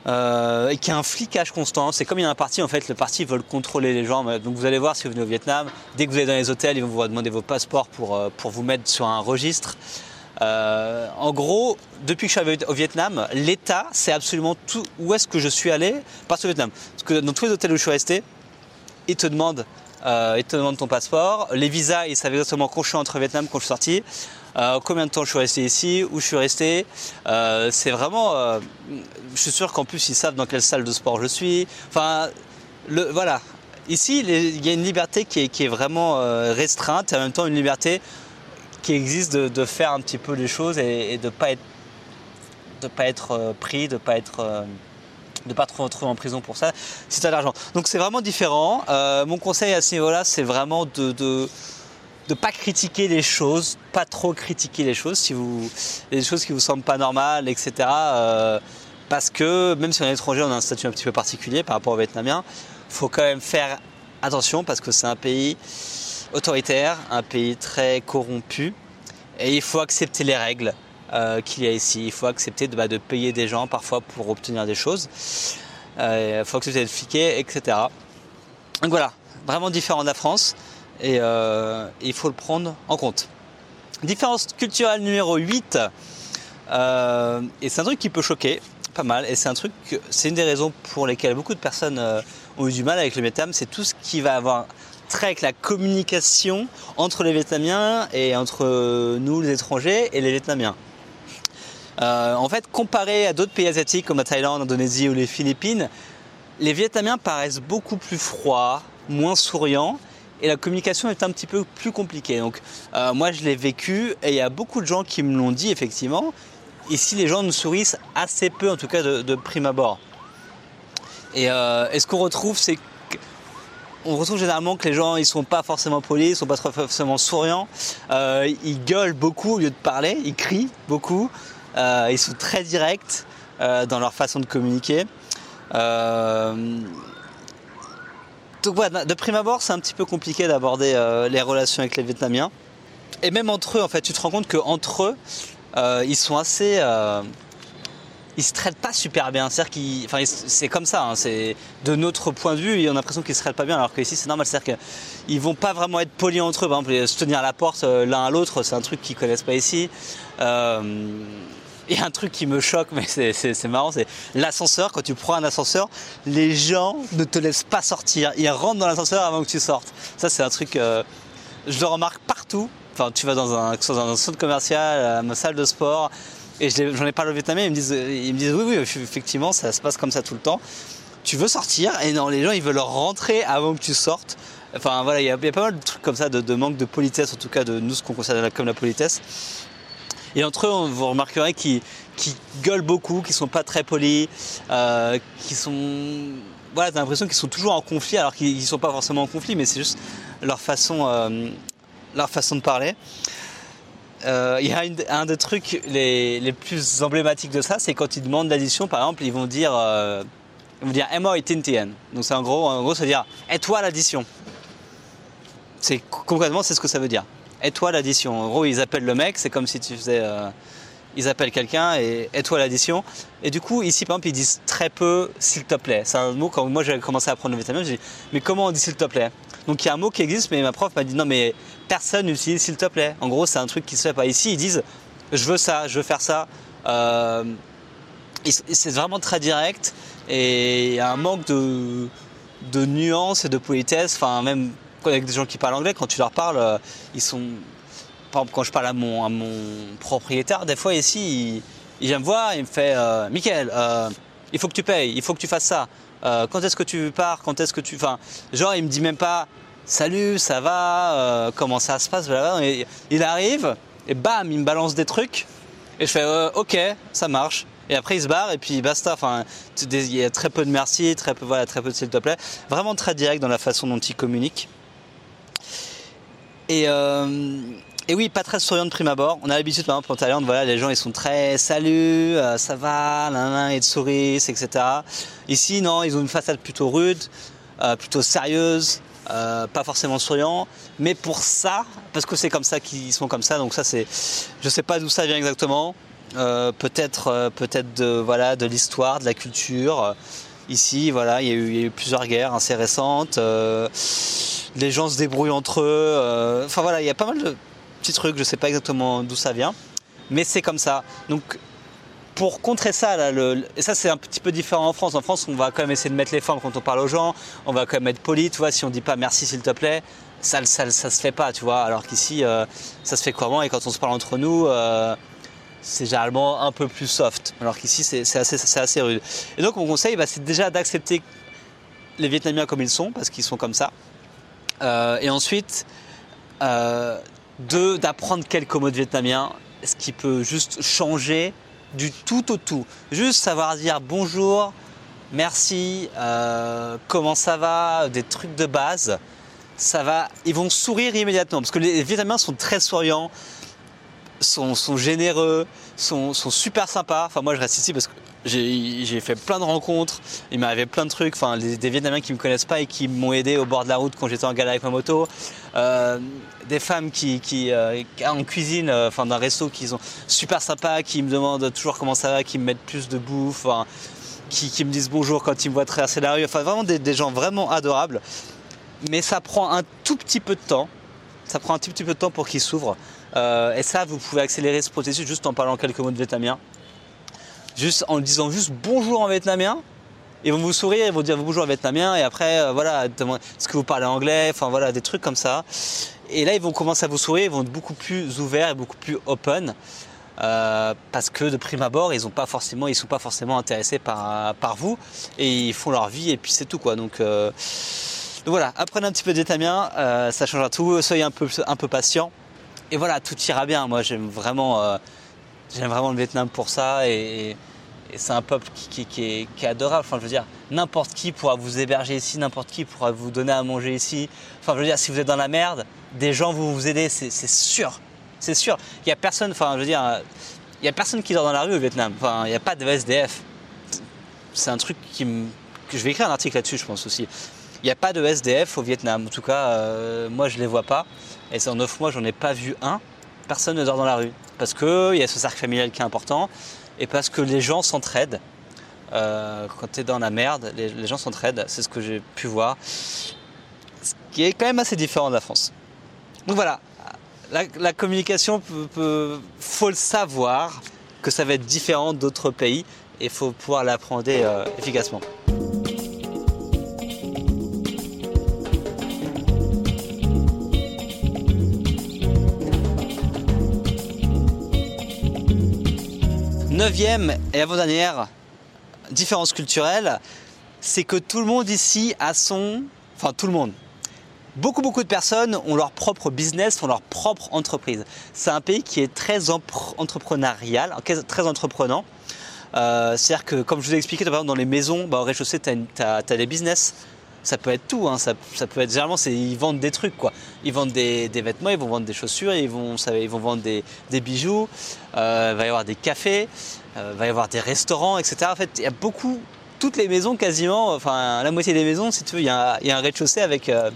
Euh, et qui a un flicage constant. C'est comme il y a un parti, en fait, le parti veut contrôler les gens. Donc vous allez voir si vous venez au Vietnam, dès que vous allez dans les hôtels, ils vont vous demander vos passeports pour, pour vous mettre sur un registre. en gros, depuis que je suis au Vietnam, l'État sait absolument tout où est-ce que je suis allé par ce Vietnam. Parce que dans tous les hôtels où je suis resté, ils te demandent euh, il te demande ton passeport. Les visas, ils savent exactement quand je suis entre Vietnam, quand je suis sorti. Euh, combien de temps je suis resté ici, où je suis resté. Euh, c'est vraiment. Euh, je suis sûr qu'en plus ils savent dans quelle salle de sport je suis. Enfin, voilà. Ici, il y a une liberté qui est, vraiment restreinte et en même temps une liberté qui existe de, faire un petit peu les choses et, et de pas être pas être pris, de pas être de pas trop retrouver en prison pour ça, si tu as l'argent. Donc c'est vraiment différent. Euh, mon conseil à ce niveau-là, c'est vraiment de, de de pas critiquer les choses, pas trop critiquer les choses, si vous les choses qui vous semblent pas normales, etc. Euh, parce que même si on est étranger, on a un statut un petit peu particulier par rapport aux Vietnamiens, faut quand même faire attention parce que c'est un pays autoritaire, un pays très corrompu, et il faut accepter les règles. Euh, qu'il y a ici. Il faut accepter de, bah, de, payer des gens parfois pour obtenir des choses. Euh, il faut accepter d'être fliqué, etc. Donc voilà, vraiment différent de la France et euh, il faut le prendre en compte. Différence culturelle numéro 8, et c'est un truc qui peut choquer pas mal, et c'est un truc, c'est une des raisons pour lesquelles beaucoup de personnes ont eu du mal avec le Vietnam, c'est tout ce qui va avoir trait avec la communication entre les Vietnamiens et entre nous les étrangers et les Vietnamiens. Euh, en fait, comparé à d'autres pays asiatiques comme la Thaïlande, l'Indonésie ou les Philippines, les Vietnamiens paraissent beaucoup plus froids, moins souriants et la communication est un petit peu plus compliquée. Donc euh, moi je l'ai vécu et il y a beaucoup de gens qui me l'ont dit effectivement. Ici les gens nous sourient assez peu en tout cas de, prime abord. Euh, et, ce qu'on retrouve c'est on retrouve généralement que les gens ils sont pas forcément polis, ils sont pas forcément souriants, ils gueulent beaucoup au lieu de parler, ils crient beaucoup. Euh, ils sont très directs euh, dans leur façon de communiquer. Euh, donc voilà, de prime abord, c'est un petit peu compliqué d'aborder les relations avec les Vietnamiens. Et même entre eux, en fait, tu te rends compte qu'entre eux, ils sont assez ils se traitent pas super bien. cest enfin, c'est comme ça. Hein, c'est de notre point de vue, on a l'impression qu'ils se traitent pas bien, alors qu'ici c'est normal. C'est-à-dire qu'ils vont pas vraiment être polis entre eux. Par exemple, se tenir à la porte l'un à l'autre, c'est un truc qu'ils connaissent pas ici. A un truc qui me choque, mais c'est marrant, c'est l'ascenseur. Quand tu prends un ascenseur, les gens ne te laissent pas sortir. Ils rentrent dans l'ascenseur avant que tu sortes. Ça, c'est un truc, euh, je le remarque partout. Enfin, tu vas dans un, centre commercial, une salle de sport, et j'en ai parlé au Vietnamien, ils me disent, ils me disent oui, oui, effectivement, ça se passe comme ça tout le temps. Tu veux sortir, et non, les gens, ils veulent rentrer avant que tu sortes. Enfin voilà, il y, a pas mal de trucs comme ça, de, manque de politesse, en tout cas de nous ce qu'on considère comme la politesse. Et entre eux, vous remarquerez qu'ils gueulent beaucoup, qu'ils sont pas très polis, euh, qui sont voilà, t'as l'impression qu'ils sont toujours en conflit, alors qu'ils ne sont pas forcément en conflit, mais c'est juste leur façon, euh, leur façon de parler. Euh, il y a un des trucs les, plus emblématiques de ça, c'est quand ils demandent l'addition, par exemple, ils vont dire, ils vont dire et Tintien. Donc c'est en gros, en gros, ça veut dire et toi l'addition. C'est concrètement, c'est ce que ça veut dire. Et toi l'addition. En gros, ils appellent le mec, c'est comme si tu faisais. Euh, ils appellent quelqu'un et et toi l'addition. Et du coup, ici, par exemple, ils disent très peu s'il te plaît. C'est un mot, quand moi j'avais commencé à apprendre le vietnamien, j'ai dit mais comment on dit s'il te plaît? Donc il y a un mot qui existe, mais ma prof m'a dit non, mais personne n'utilise s'il te plaît. En gros, c'est un truc qui se fait pas. Ici, ils disent je veux ça, je veux faire ça. Euh, c'est vraiment très direct et il y a un manque de, de et de politesse. Enfin, même avec des gens qui parlent anglais, quand tu leur parles, euh, ils sont. Par exemple, quand je parle à mon, propriétaire, des fois ici, il, vient me voir, il me fait euh, euh, il faut que tu payes, il faut que tu fasses ça. quand est-ce que tu pars Quand est-ce que tu. Enfin, genre, il me dit même pas Salut, ça va Comment ça se passe Il arrive et bam, il me balance des trucs. Et je fais Ok, ça marche. Et après, il se barre et puis basta. Enfin, il y a très peu de merci, très peu, voilà, très peu de s'il te plaît. Vraiment très direct dans la façon dont il communique. Euh, et, oui, pas très souriant de prime abord. On a l'habitude, par exemple, en Thaïlande, voilà, les gens ils sont très salut, euh, ça va, et de etc. Ici, non, ils ont une façade plutôt rude, euh, plutôt sérieuse, pas forcément souriant. Mais pour ça, parce que c'est comme ça qu'ils sont comme ça, donc ça c'est, je sais pas d'où ça vient exactement. peut-être, peut-être voilà, de l'histoire, de la culture. Ici, voilà, il y, a eu, plusieurs guerres assez récentes les gens se débrouillent entre eux. Euh, enfin voilà, il y a pas mal de petits trucs, je sais pas exactement d'où ça vient, mais c'est comme ça. Donc pour contrer ça, et ça c'est un petit peu différent en France. En France, on va quand même essayer de mettre les formes quand on parle aux gens, on va quand même être poli, tu vois, si on dit pas merci s'il te plaît, ça, ça, ça, se fait pas, tu vois, alors qu'ici, euh, ça se fait couramment, et quand on se parle entre nous, euh, c'est généralement un peu plus soft, alors qu'ici, c'est assez, rude. Et donc mon conseil, bah, c'est déjà d'accepter les Vietnamiens comme ils sont, parce qu'ils sont comme ça, euh, et ensuite, euh, d'apprendre quelques mots de vietnamien, ce qui peut juste changer du tout au tout. Juste savoir dire bonjour, merci, euh, comment ça va, des trucs de base. Ça va, ils vont sourire immédiatement parce que les Vietnamiens sont très souriants, sont, généreux, sont, super sympas. Enfin, moi, je reste ici parce que j'ai fait plein de rencontres, il m'arrivait plein de trucs, enfin des Vietnamiens qui me connaissent pas et qui m'ont aidé au bord de la route quand j'étais en galère avec ma moto, euh, des femmes qui, qui euh, en cuisine, euh, enfin d'un resto qui sont super sympas, qui me demandent toujours comment ça va, qui me mettent plus de bouffe, qui, me disent bonjour quand ils me voient traverser la rue, enfin vraiment des, gens vraiment adorables. Mais ça prend un tout petit peu de temps, ça prend un tout petit peu de temps pour qu'ils s'ouvrent. Et ça, vous pouvez accélérer ce processus juste en parlant quelques mots de vietnamien juste en disant juste bonjour en vietnamien. Ils vont vous sourire, ils vont dire bonjour en vietnamien et après euh, voilà, est-ce que vous parlez anglais, enfin voilà des trucs comme ça. Et là ils vont commencer à vous sourire, ils vont être beaucoup plus ouverts et beaucoup plus open. Euh, parce que de prime abord, ils ils sont pas forcément intéressés par, par vous et ils font leur vie et puis c'est tout quoi. Donc, euh, voilà, apprenez un petit peu de vietnamien, ça changera tout. Soyez un peu, un peu patient et voilà, tout ira bien. Moi, j'aime vraiment J'aime vraiment le Vietnam pour ça et, c'est un peuple qui, est, adorable. Enfin, je veux dire, n'importe qui pourra vous héberger ici, n'importe qui pourra vous donner à manger ici. Enfin, je veux dire, si vous êtes dans la merde, des gens vont vous aider, c'est sûr. C'est sûr. Il n'y a personne, enfin, je veux dire, il y a personne qui dort dans la rue au Vietnam. Enfin, il n'y a pas de SDF. C'est un truc qui que je vais écrire un article là-dessus, je pense aussi. Il n'y a pas de SDF au Vietnam. En tout cas, euh, moi, je ne les vois pas. Et en 9 mois, j'en ai pas vu un. Personne ne dort dans la rue parce qu'il y a ce cercle familial qui est important et parce que les gens s'entraident. Euh, quand tu es dans la merde, les, gens s'entraident, c'est ce que j'ai pu voir. Ce qui est quand même assez différent de la France. Donc voilà, la, communication, peut, faut le savoir. que ça va être différent d'autres pays et faut pouvoir l'appréhender euh, efficacement. Neuvième et avant-dernière différence culturelle, c'est que tout le monde ici a son... Enfin tout le monde. Beaucoup beaucoup de personnes ont leur propre business, ont leur propre entreprise. C'est un pays qui est très entrepreneurial, très entreprenant. Euh, c'est-à-dire que comme je vous ai expliqué dans les maisons, bah, au rez-de-chaussée tu as, des business ça peut être tout. Hein. Ça, peut être généralement, ils vendent des trucs quoi. Ils vendent des, vêtements, ils vont vendre des chaussures, ils vont, ils vont vendre des, bijoux. Euh, il va y avoir des cafés, euh, il va y avoir des restaurants, etc. En fait, il y a beaucoup, toutes les maisons quasiment, enfin la moitié des maisons, si tu veux, il y a, un rez-de-chaussée avec euh,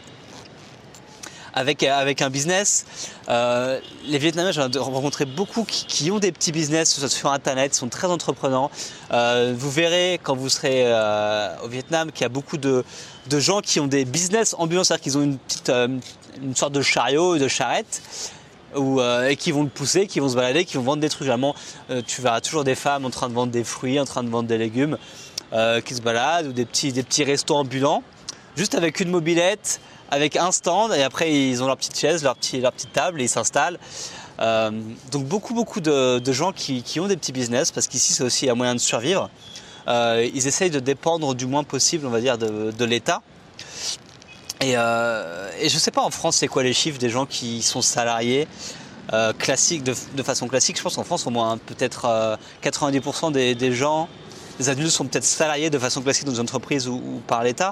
avec, un business. Euh, les Vietnamiens, j'en ai rencontré beaucoup qui, ont des petits business sur Internet, sont très entreprenants. Euh, vous verrez quand vous serez euh, au Vietnam qu'il y a beaucoup de, gens qui ont des business ambulants, c'est-à-dire qu'ils ont une, petite, une sorte de chariot, de charrette. Ou, et qui vont le pousser, qui vont se balader, qui vont vendre des trucs. Vraiment, tu verras toujours des femmes en train de vendre des fruits, en train de vendre des légumes, qui se baladent, ou des petits, des petits restos ambulants, juste avec une mobilette, avec un stand et après ils ont leur petite chaise, leur, petit, leur petite table et ils s'installent. Euh, donc beaucoup beaucoup de, gens qui, ont des petits business parce qu'ici c'est aussi un moyen de survivre. Euh, ils essayent de dépendre du moins possible, on va dire, de, l'État. Et, euh, et, je sais pas en France c'est quoi les chiffres des gens qui sont salariés classiques de, façon classique? Je pense qu'en France au moins peut-être 90% des, gens, les adultes sont peut-être salariés de façon classique dans une entreprise ou par l'État.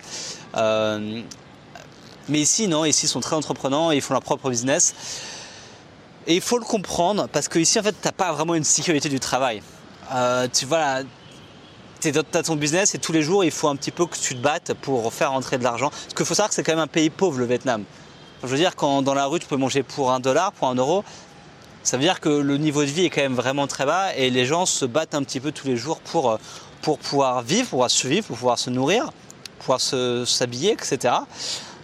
Mais ici, non, ici, ils sont très entreprenants ils font leur propre business. Et il faut le comprendre parce que ici, en fait, tu n'as pas vraiment une sécurité du travail. Euh, tu vois, tu as ton business et tous les jours, il faut un petit peu que tu te battes pour faire rentrer de l'argent. Parce qu'il faut savoir que c'est quand même un pays pauvre, le Vietnam. Je veux dire, quand dans la rue, tu peux manger pour un dollar, pour un euro, ça veut dire que le niveau de vie est quand même vraiment très bas et les gens se battent un petit peu tous les jours pour, pour pouvoir vivre, pour pouvoir survivre, pour pouvoir se nourrir, pour pouvoir s'habiller, etc.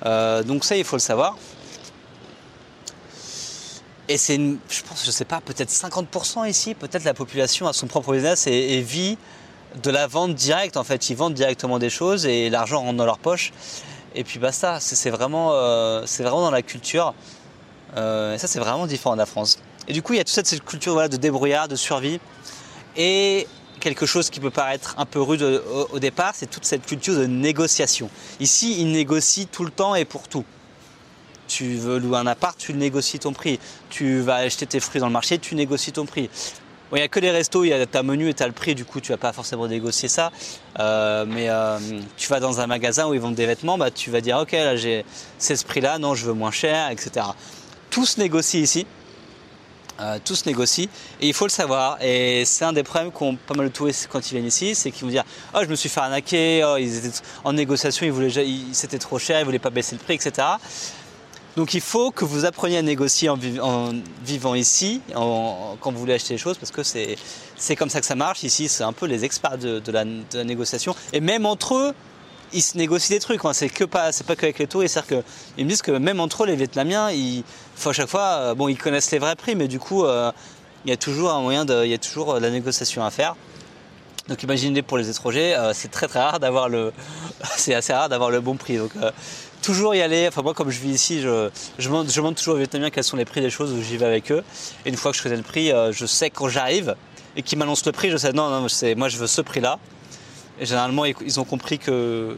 Euh, donc ça, il faut le savoir. Et c'est, je pense, je sais pas, peut-être 50% ici, peut-être la population a son propre business et, vit de la vente directe. En fait, ils vendent directement des choses et l'argent rentre dans leur poche. Et puis basta, c'est, vraiment, euh, c'est vraiment dans la culture. Euh, et ça, c'est vraiment différent de la France. Et du coup, il y a toute cette, culture voilà, de débrouillard, de survie. Et quelque chose qui peut paraître un peu rude au, départ, c'est toute cette culture de négociation. Ici, ils négocient tout le temps et pour tout. Tu veux louer un appart, tu négocies ton prix. Tu vas acheter tes fruits dans le marché, tu négocies ton prix. Il n'y a que les restos, il y a ta menu et tu as le prix, du coup tu vas pas forcément négocier ça. Euh, mais euh, tu vas dans un magasin où ils vendent des vêtements, bah, tu vas dire ok là j'ai c'est ce prix là, non je veux moins cher, etc. Tout se négocie ici. Euh, tout se négocie et il faut le savoir. Et c'est un des problèmes qu'ont pas mal de touristes quand ils viennent ici, c'est qu'ils vont dire Oh, je me suis fait arnaquer, oh, ils étaient en négociation, ils voulaient, c'était trop cher, ils voulaient pas baisser le prix, etc. Donc il faut que vous appreniez à négocier en, vivant ici, quand vous voulez acheter des choses, parce que c'est comme ça que ça marche. Ici, c'est un peu les experts de la négociation. Et même entre eux, ils se négocient des trucs. C'est que pas, c'est pas qu'avec les touristes. C'est-à-dire me disent que même entre eux, les Vietnamiens, ils, faut à chaque fois, euh, bon, ils connaissent les vrais prix, mais du coup, euh, il y a toujours un moyen de, il y a toujours euh, de la négociation à faire. Donc imaginez pour les étrangers, c'est très très rare d'avoir le, c'est assez rare d'avoir le bon prix. Donc toujours y aller. Enfin moi, comme je vis ici, je, je, demande, toujours aux Vietnamiens quels sont les prix des choses où j'y vais avec eux. Et une fois que je connais le prix, je sais quand j'arrive et qu'ils m'annoncent le prix, je sais non, non, c'est moi je veux ce prix-là. Et généralement, ils ont compris que,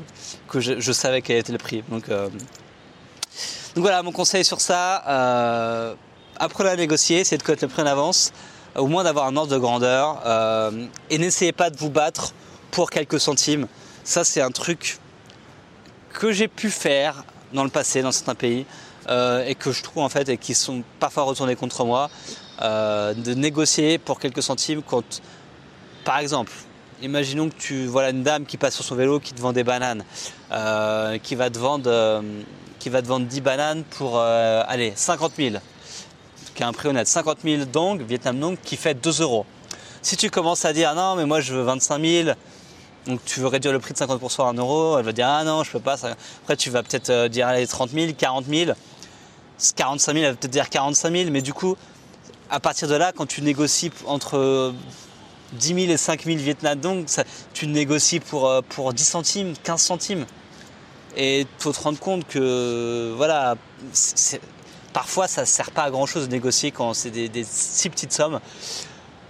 je, savais quel était le prix. Donc, euh, donc voilà, mon conseil sur ça, euh, apprenez à négocier, c'est de connaître le prix en avance, au moins d'avoir un ordre de grandeur. Euh, et n'essayez pas de vous battre pour quelques centimes. Ça, c'est un truc que j'ai pu faire dans le passé, dans certains pays, et que je trouve en fait, et qui sont parfois retournés contre moi, de négocier pour quelques centimes quand, par exemple, imaginons que tu vois une dame qui passe sur son vélo qui te vend des bananes, euh, qui, va te vendre, euh, qui va te vendre 10 bananes pour euh, allez, 50 000, qui a un prix honnête, 50 000 dong, Vietnam dong, qui fait 2 euros. Si tu commences à dire ah non mais moi je veux 25 000, donc tu veux réduire le prix de 50% à 1 euro, elle va dire ah non je peux pas. Après tu vas peut-être dire allez 30 000, 40 000, 45 000, elle va peut-être dire 45 000, mais du coup à partir de là quand tu négocies entre 10 000 et 5 000 Vietnam donc tu négocies pour, euh, pour 10 centimes, 15 centimes. Et faut te rendre compte que voilà, parfois ça ne sert pas à grand chose de négocier quand c'est des, si petites sommes.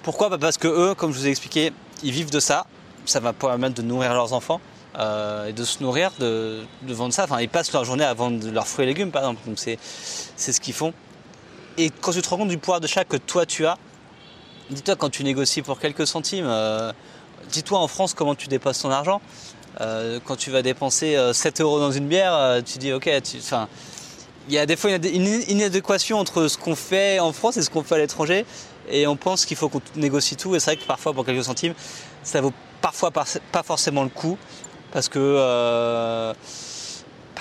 Pourquoi? Bah, Parce que eux, comme je vous ai expliqué, ils vivent de ça. Ça va permettre de nourrir leurs enfants euh, et de se nourrir, de, vendre ça. Enfin, ils passent leur journée à vendre leurs fruits et légumes, par exemple. Donc c'est ce qu'ils font. Et quand tu te rends compte du pouvoir de chaque que toi tu as, dis-toi quand tu négocies pour quelques centimes, euh, dis-toi en France comment tu dépasses ton argent. Euh, quand tu vas dépenser 7 euh, euros dans une bière, tu dis ok, il y a des fois une, inadéquation entre ce qu'on fait en France et ce qu'on fait à l'étranger, et on pense qu'il faut qu'on négocie tout. Et c'est vrai que parfois pour quelques centimes, ça vaut parfois pas forcément le coup, parce que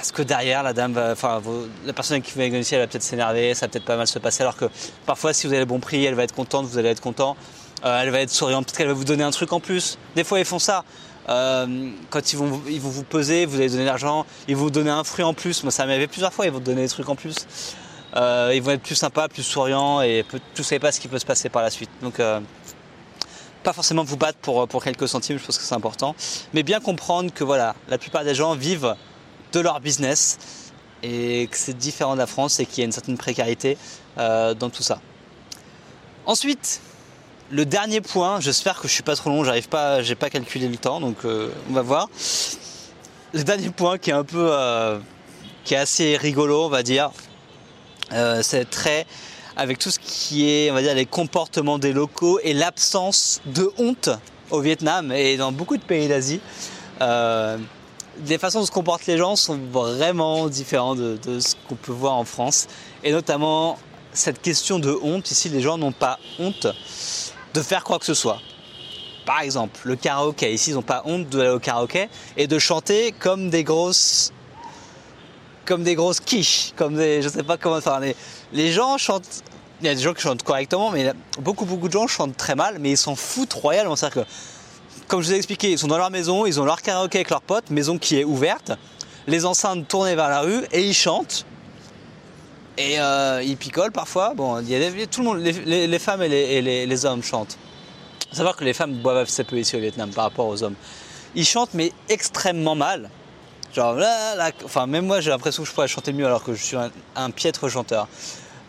parce que derrière la dame enfin la personne qui va négocier elle va peut-être s'énerver, ça va peut-être pas mal se passer alors que parfois si vous avez le bon prix elle va être contente, vous allez être content, euh, elle va être souriante, peut-être qu'elle va vous donner un truc en plus. Des fois ils font ça. Euh, quand ils vont, ils vont vous peser, vous allez donner de l'argent, ils vont vous donner un fruit en plus. Moi ça arrivé plusieurs fois, ils vont vous donner des trucs en plus. Euh, ils vont être plus sympas, plus souriants et tout savez pas ce qui peut se passer par la suite. Donc pas forcément vous battre pour, pour quelques centimes, je pense que c'est important, mais bien comprendre que voilà, la plupart des gens vivent de leur business et que c'est différent de la France et qu'il y a une certaine précarité euh, dans tout ça. Ensuite, le dernier point, j'espère que je suis pas trop long, j'arrive pas, j'ai pas calculé le temps, donc euh, on va voir. Le dernier point qui est un peu, euh, qui est assez rigolo, on va dire, c'est très avec tout ce qui est, on va dire, les comportements des locaux et l'absence de honte au Vietnam et dans beaucoup de pays d'Asie les façons dont se comportent les gens sont vraiment différentes de, ce qu'on peut voir en France. Et notamment cette question de honte. Ici, les gens n'ont pas honte de faire quoi que ce soit. Par exemple, le karaoké. Ici, ils n'ont pas honte d'aller au karaoké et de chanter comme des grosses, comme des grosses quiches, comme des, je sais pas comment. Enfin, les, les gens chantent. Il y a des gens qui chantent correctement, mais beaucoup beaucoup de gens chantent très mal, mais ils s'en foutent royalement. C'est-à-dire que comme je vous ai expliqué, ils sont dans leur maison, ils ont leur karaoké avec leurs potes, maison qui est ouverte, les enceintes tournées vers la rue et ils chantent. Et euh, ils picolent parfois. Bon, il y a tout le monde, les, femmes et, les, hommes chantent. Savoir que les femmes boivent assez peu ici au Vietnam par rapport aux hommes. Ils chantent mais extrêmement mal. Genre là enfin même moi j'ai l'impression que je pourrais chanter mieux alors que je suis un piètre chanteur.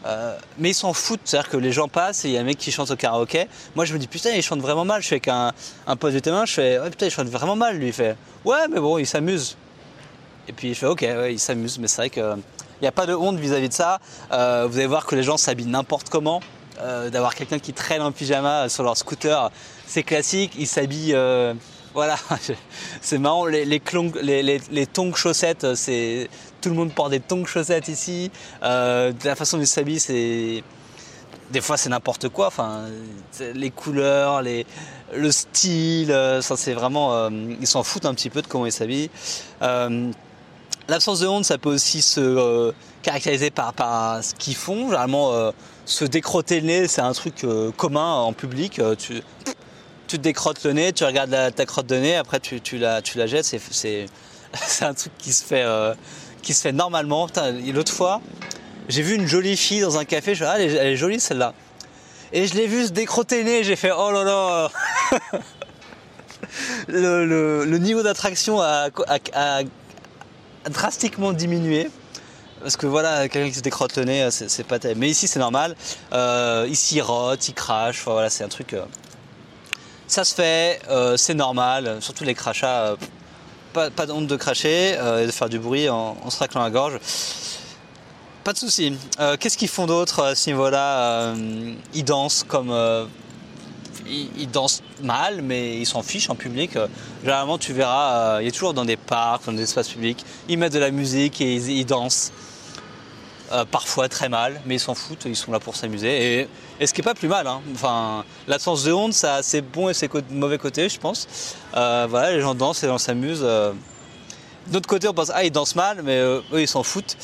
Euh, mais ils s'en foutent, c'est-à-dire que les gens passent et il y a un mec qui chante au karaoké. Moi je me dis putain il chante vraiment mal. Je suis avec un, un pote de témoin, je fais ouais putain il chante vraiment mal. Lui il fait ouais mais bon il s'amuse. Et puis je fais ok ouais, il s'amuse, mais c'est vrai qu'il n'y a pas de honte vis-à-vis de ça. Euh, vous allez voir que les gens s'habillent n'importe comment. Euh, d'avoir quelqu'un qui traîne en pyjama sur leur scooter, c'est classique. Ils s'habillent voilà, c'est marrant, les, tongs chaussettes, c'est tout le monde porte des tongs chaussettes ici. Euh, la façon dont ils s'habillent, c'est des fois c'est n'importe quoi. Enfin, les couleurs, le style, euh, ça c'est vraiment, euh, ils s'en foutent un petit peu de comment ils s'habillent. L'absence de honte, ça peut aussi se caractériser par, par ce qu'ils font. Généralement, se décrotter le nez, c'est un truc commun en public. tu, tu te décrottes le nez, tu regardes ta crotte de nez, après tu, la, tu la jettes. C'est, un truc qui se fait, euh, qui se fait normalement. L'autre fois, j'ai vu une jolie fille dans un café, je me ah, elle, est, jolie celle-là. Et je l'ai vue se décrotter le nez, j'ai fait oh là là le, niveau d'attraction a, drastiquement diminué. Parce que voilà, quelqu'un qui se décrotte le nez, c'est, pas terrible. Mais ici, c'est normal. Euh, ici, il rote, il crache. voilà, c'est un truc. Euh, ça se fait, euh, c'est normal, surtout les crachats, euh, pas, de honte de cracher euh, et de faire du bruit en, se raclant la gorge. Pas de souci. Qu'est-ce qu'ils font d'autre à ce niveau-là Ils dansent comme. Ils, dansent mal, mais ils s'en fichent en public. généralement, tu verras, il y a toujours dans des parcs, dans des espaces publics, ils mettent de la musique et ils dansent. Euh, parfois très mal, mais ils s'en foutent, ils sont là pour s'amuser. Et, ce qui n'est pas plus mal. Hein. Enfin, l'absence de honte, ça a ses bons et ses mauvais côtés, je pense. Euh, voilà, les gens dansent, les gens s'amusent. Euh. D'autre côté, on pense, ah, ils dansent mal, mais eux, ils s'en foutent.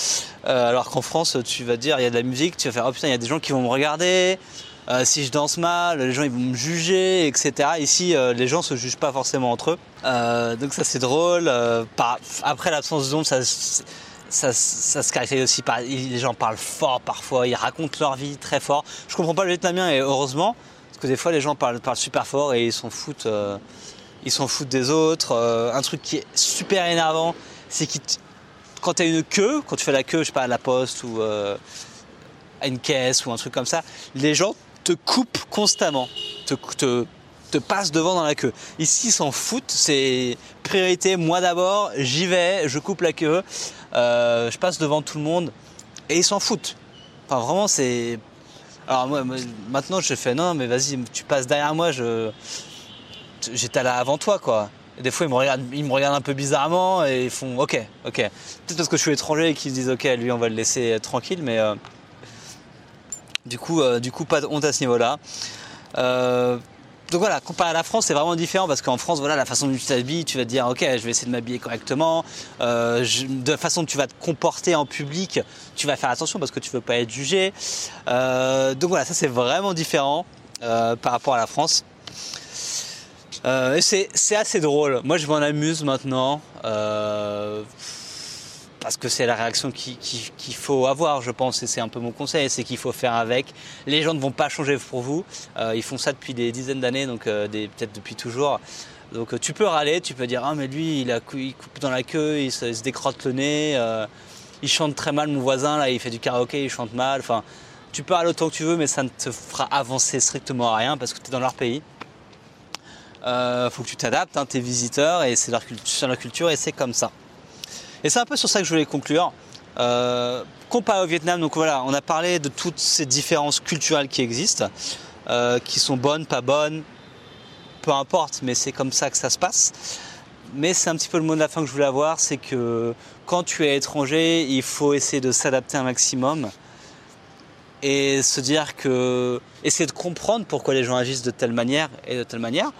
alors qu'en France, tu vas dire, il y a de la musique, tu vas faire, oh putain, il y a des gens qui vont me regarder. si je danse mal, les gens vont me juger, etc. Ici, les gens se jugent pas forcément entre eux. donc ça c'est drôle. après l'absence de honte, ça, ça, se caractérise aussi par. Les gens parlent fort parfois, ils racontent leur vie très fort. Je comprends pas le vietnamien et heureusement, Parce que des fois, les gens parlent, super fort et ils s'en foutent, euh, ils s'en foutent des autres. Euh, un truc qui est super énervant, c'est que quand tu as une queue, quand tu fais la queue, je sais pas, à la poste ou euh, à une caisse ou un truc comme ça, les gens te coupent constamment, te, te, te passent devant dans la queue. Ici, ils s'en foutent, c'est priorité, moi d'abord, j'y vais, je coupe la queue, je passe devant tout le monde et ils s'en foutent. Enfin, vraiment, c'est alors moi, maintenant je fais non mais vas-y tu passes derrière moi, je j'étais là avant toi quoi. des fois ils me regardent, ils me regardent un peu bizarrement et ils font ok ok. Peut-être parce que je suis étranger et qu'ils se disent ok lui on va le laisser tranquille mais euh, du coup euh, du coup pas de honte à ce niveau là. Euh, donc voilà, comparé à la France, c'est vraiment différent parce qu'en France, voilà, la façon dont tu t'habilles, tu vas te dire, ok, je vais essayer de m'habiller correctement. Euh, de façon dont tu vas te comporter en public, tu vas faire attention parce que tu veux pas être jugé. Euh, donc voilà, ça c'est vraiment différent euh, par rapport à la France. c'est assez drôle. Moi, je m'en amuse maintenant parce que c'est la réaction qu'il faut avoir, je pense, et c'est un peu mon conseil, c'est qu'il faut faire avec. Les gens ne vont pas changer pour vous, euh, ils font ça depuis des dizaines d'années, donc euh, peut-être depuis toujours. Donc euh, tu peux râler, tu peux dire ah mais lui il, coupe dans la queue, il se, décrotte le nez, il chante très mal mon voisin là, il fait du karaoké, il chante mal. Enfin, tu peux râler autant que tu veux, mais ça ne te fera avancer strictement à rien parce que tu es dans leur pays. Il faut que tu t'adaptes, hein, es visiteur et c'est leur, leur culture et c'est comme ça. Et c'est un peu sur ça que je voulais conclure. Euh, comparé au Vietnam, donc voilà, on a parlé de toutes ces différences culturelles qui existent, euh, qui sont bonnes, pas bonnes, peu importe, mais c'est comme ça que ça se passe. Mais c'est un petit peu le mot de la fin que je voulais avoir, c'est que quand tu es étranger, il faut essayer de s'adapter un maximum et se dire que essayer de comprendre pourquoi les gens agissent de telle manière et de telle manière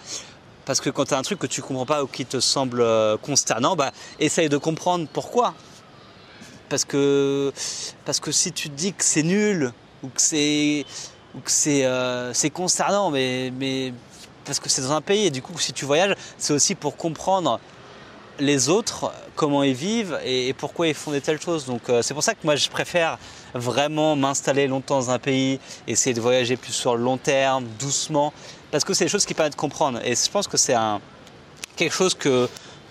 parce que quand tu as un truc que tu comprends pas ou qui te semble euh, consternant, bah, essaye de comprendre pourquoi. Parce que, parce que si tu te dis que c'est nul ou que c'est ou c'est euh, consternant, mais, mais parce que c'est dans un pays et du coup si tu voyages, c'est aussi pour comprendre les autres, comment ils vivent et, pourquoi ils font des telles choses. Donc euh, c'est pour ça que moi je préfère vraiment m'installer longtemps dans un pays, essayer de voyager plus sur le long terme, doucement, parce que c'est des choses qui permettent de comprendre. Et je pense que c'est quelque chose que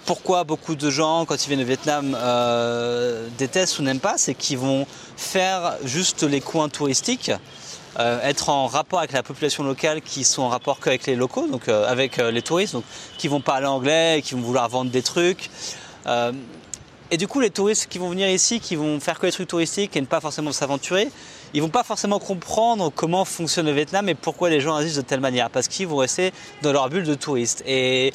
pourquoi beaucoup de gens, quand ils viennent au Vietnam, euh, détestent ou n'aiment pas, c'est qu'ils vont faire juste les coins touristiques, euh, être en rapport avec la population locale qui sont en rapport qu'avec les locaux, donc euh, avec les touristes, donc qui vont parler anglais, qui vont vouloir vendre des trucs. et du coup, les touristes qui vont venir ici, qui vont faire que les trucs touristiques et ne pas forcément s'aventurer, ils vont pas forcément comprendre comment fonctionne le Vietnam et pourquoi les gens agissent de telle manière, parce qu'ils vont rester dans leur bulle de touristes. Et,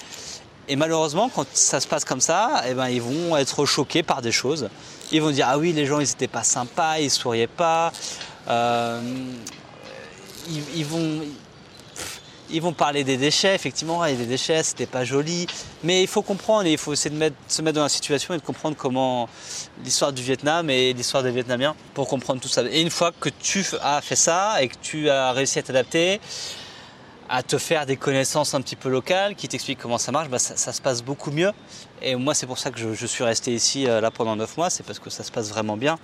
malheureusement, quand ça se passe comme ça, eh ben, ils vont être choqués par des choses. Ils vont dire ah oui, les gens ils n'étaient pas sympas, ils souriaient pas. Euh, ils, vont ils vont parler des déchets, effectivement, et des déchets, c'était pas joli. Mais il faut comprendre et il faut essayer de se mettre dans la situation et de comprendre comment l'histoire du Vietnam et l'histoire des Vietnamiens pour comprendre tout ça. Et une fois que tu as fait ça et que tu as réussi à t'adapter, à te faire des connaissances un petit peu locales qui t'expliquent comment ça marche, bah, ça, se passe beaucoup mieux. Et moi, c'est pour ça que je, suis resté ici euh, là pendant 9 mois, c'est parce que ça se passe vraiment bien.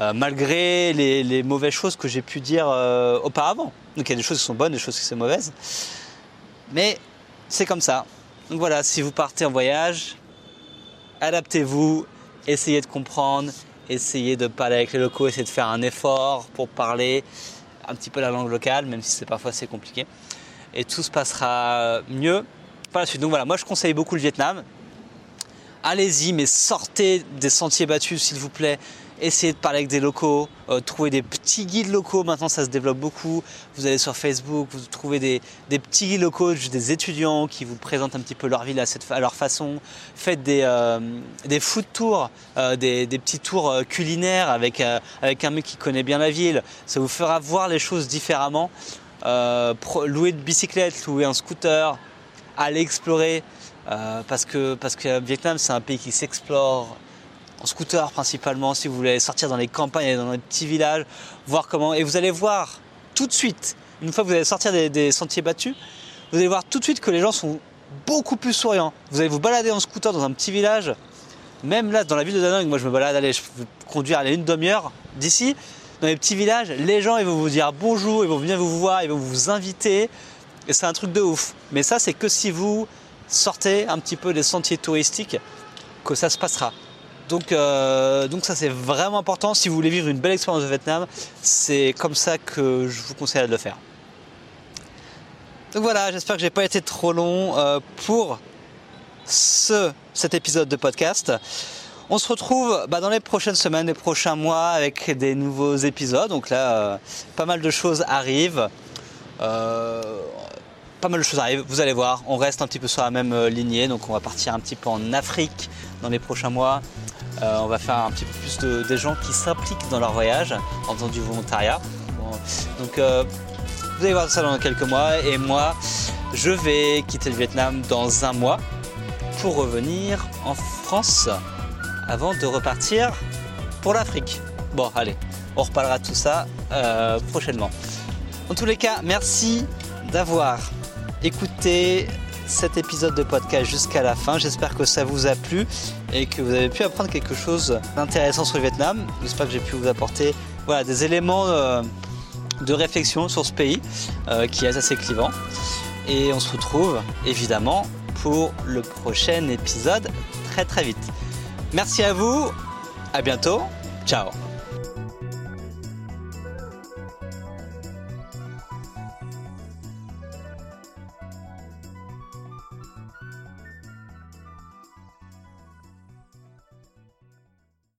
Euh, malgré les, mauvaises choses que j'ai pu dire euh, auparavant. Donc il y a des choses qui sont bonnes, des choses qui sont mauvaises. Mais c'est comme ça. Donc voilà, si vous partez en voyage, adaptez-vous, essayez de comprendre, essayez de parler avec les locaux, essayez de faire un effort pour parler un petit peu la langue locale, même si c'est parfois assez compliqué. Et tout se passera mieux par la suite. Donc voilà, moi je conseille beaucoup le Vietnam. Allez-y, mais sortez des sentiers battus, s'il vous plaît essayez de parler avec des locaux, euh, trouver des petits guides locaux. Maintenant, ça se développe beaucoup. Vous allez sur Facebook, vous trouvez des, petits guides locaux, des étudiants qui vous présentent un petit peu leur ville à, leur façon. Faites des, euh, des food tours, euh, des, petits tours culinaires avec, avec un mec qui connaît bien la ville. Ça vous fera voir les choses différemment. louer une bicyclette, louer un scooter, aller explorer. parce que parce que Vietnam c'est un pays qui s'explore en scooter principalement, si vous voulez sortir dans les campagnes, dans les petits villages, voir comment. Et vous allez voir tout de suite, une fois que vous allez sortir des, sentiers battus, vous allez voir tout de suite que les gens sont beaucoup plus souriants. Vous allez vous balader en scooter dans un petit village, même là dans la ville de Danang, moi je me balade, allez, je peux conduire à une demi-heure d'ici. dans les petits villages, les gens ils vont vous dire bonjour, ils vont venir vous voir, ils vont vous inviter. Et c'est un truc de ouf. Mais ça, c'est que si vous sortez un petit peu des sentiers touristiques que ça se passera. Donc, euh, donc ça c'est vraiment important. Si vous voulez vivre une belle expérience de Vietnam, c'est comme ça que je vous conseille de le faire. Donc voilà, j'espère que j'ai pas été trop long euh, pour ce, cet épisode de podcast. On se retrouve bah, dans les prochaines semaines, les prochains mois avec des nouveaux épisodes. Donc là, euh, pas mal de choses arrivent. Pas mal de choses arrivent, vous allez voir, on reste un petit peu sur la même lignée, donc on va partir un petit peu en Afrique dans les prochains mois. Euh, on va faire un petit peu plus de, des gens qui s'impliquent dans leur voyage en faisant du volontariat. Donc euh, vous allez voir ça dans quelques mois et moi je vais quitter le Vietnam dans un mois pour revenir en France avant de repartir pour l'Afrique. Bon allez, on reparlera de tout ça euh, prochainement. En tous les cas, merci d'avoir écouté cet épisode de podcast jusqu'à la fin. J'espère que ça vous a plu et que vous avez pu apprendre quelque chose d'intéressant sur le Vietnam. J'espère que j'ai pu vous apporter des éléments euh, de réflexion sur ce pays euh, qui est assez clivant. Et on se retrouve évidemment pour le prochain épisode très très vite. Merci à vous, à bientôt, ciao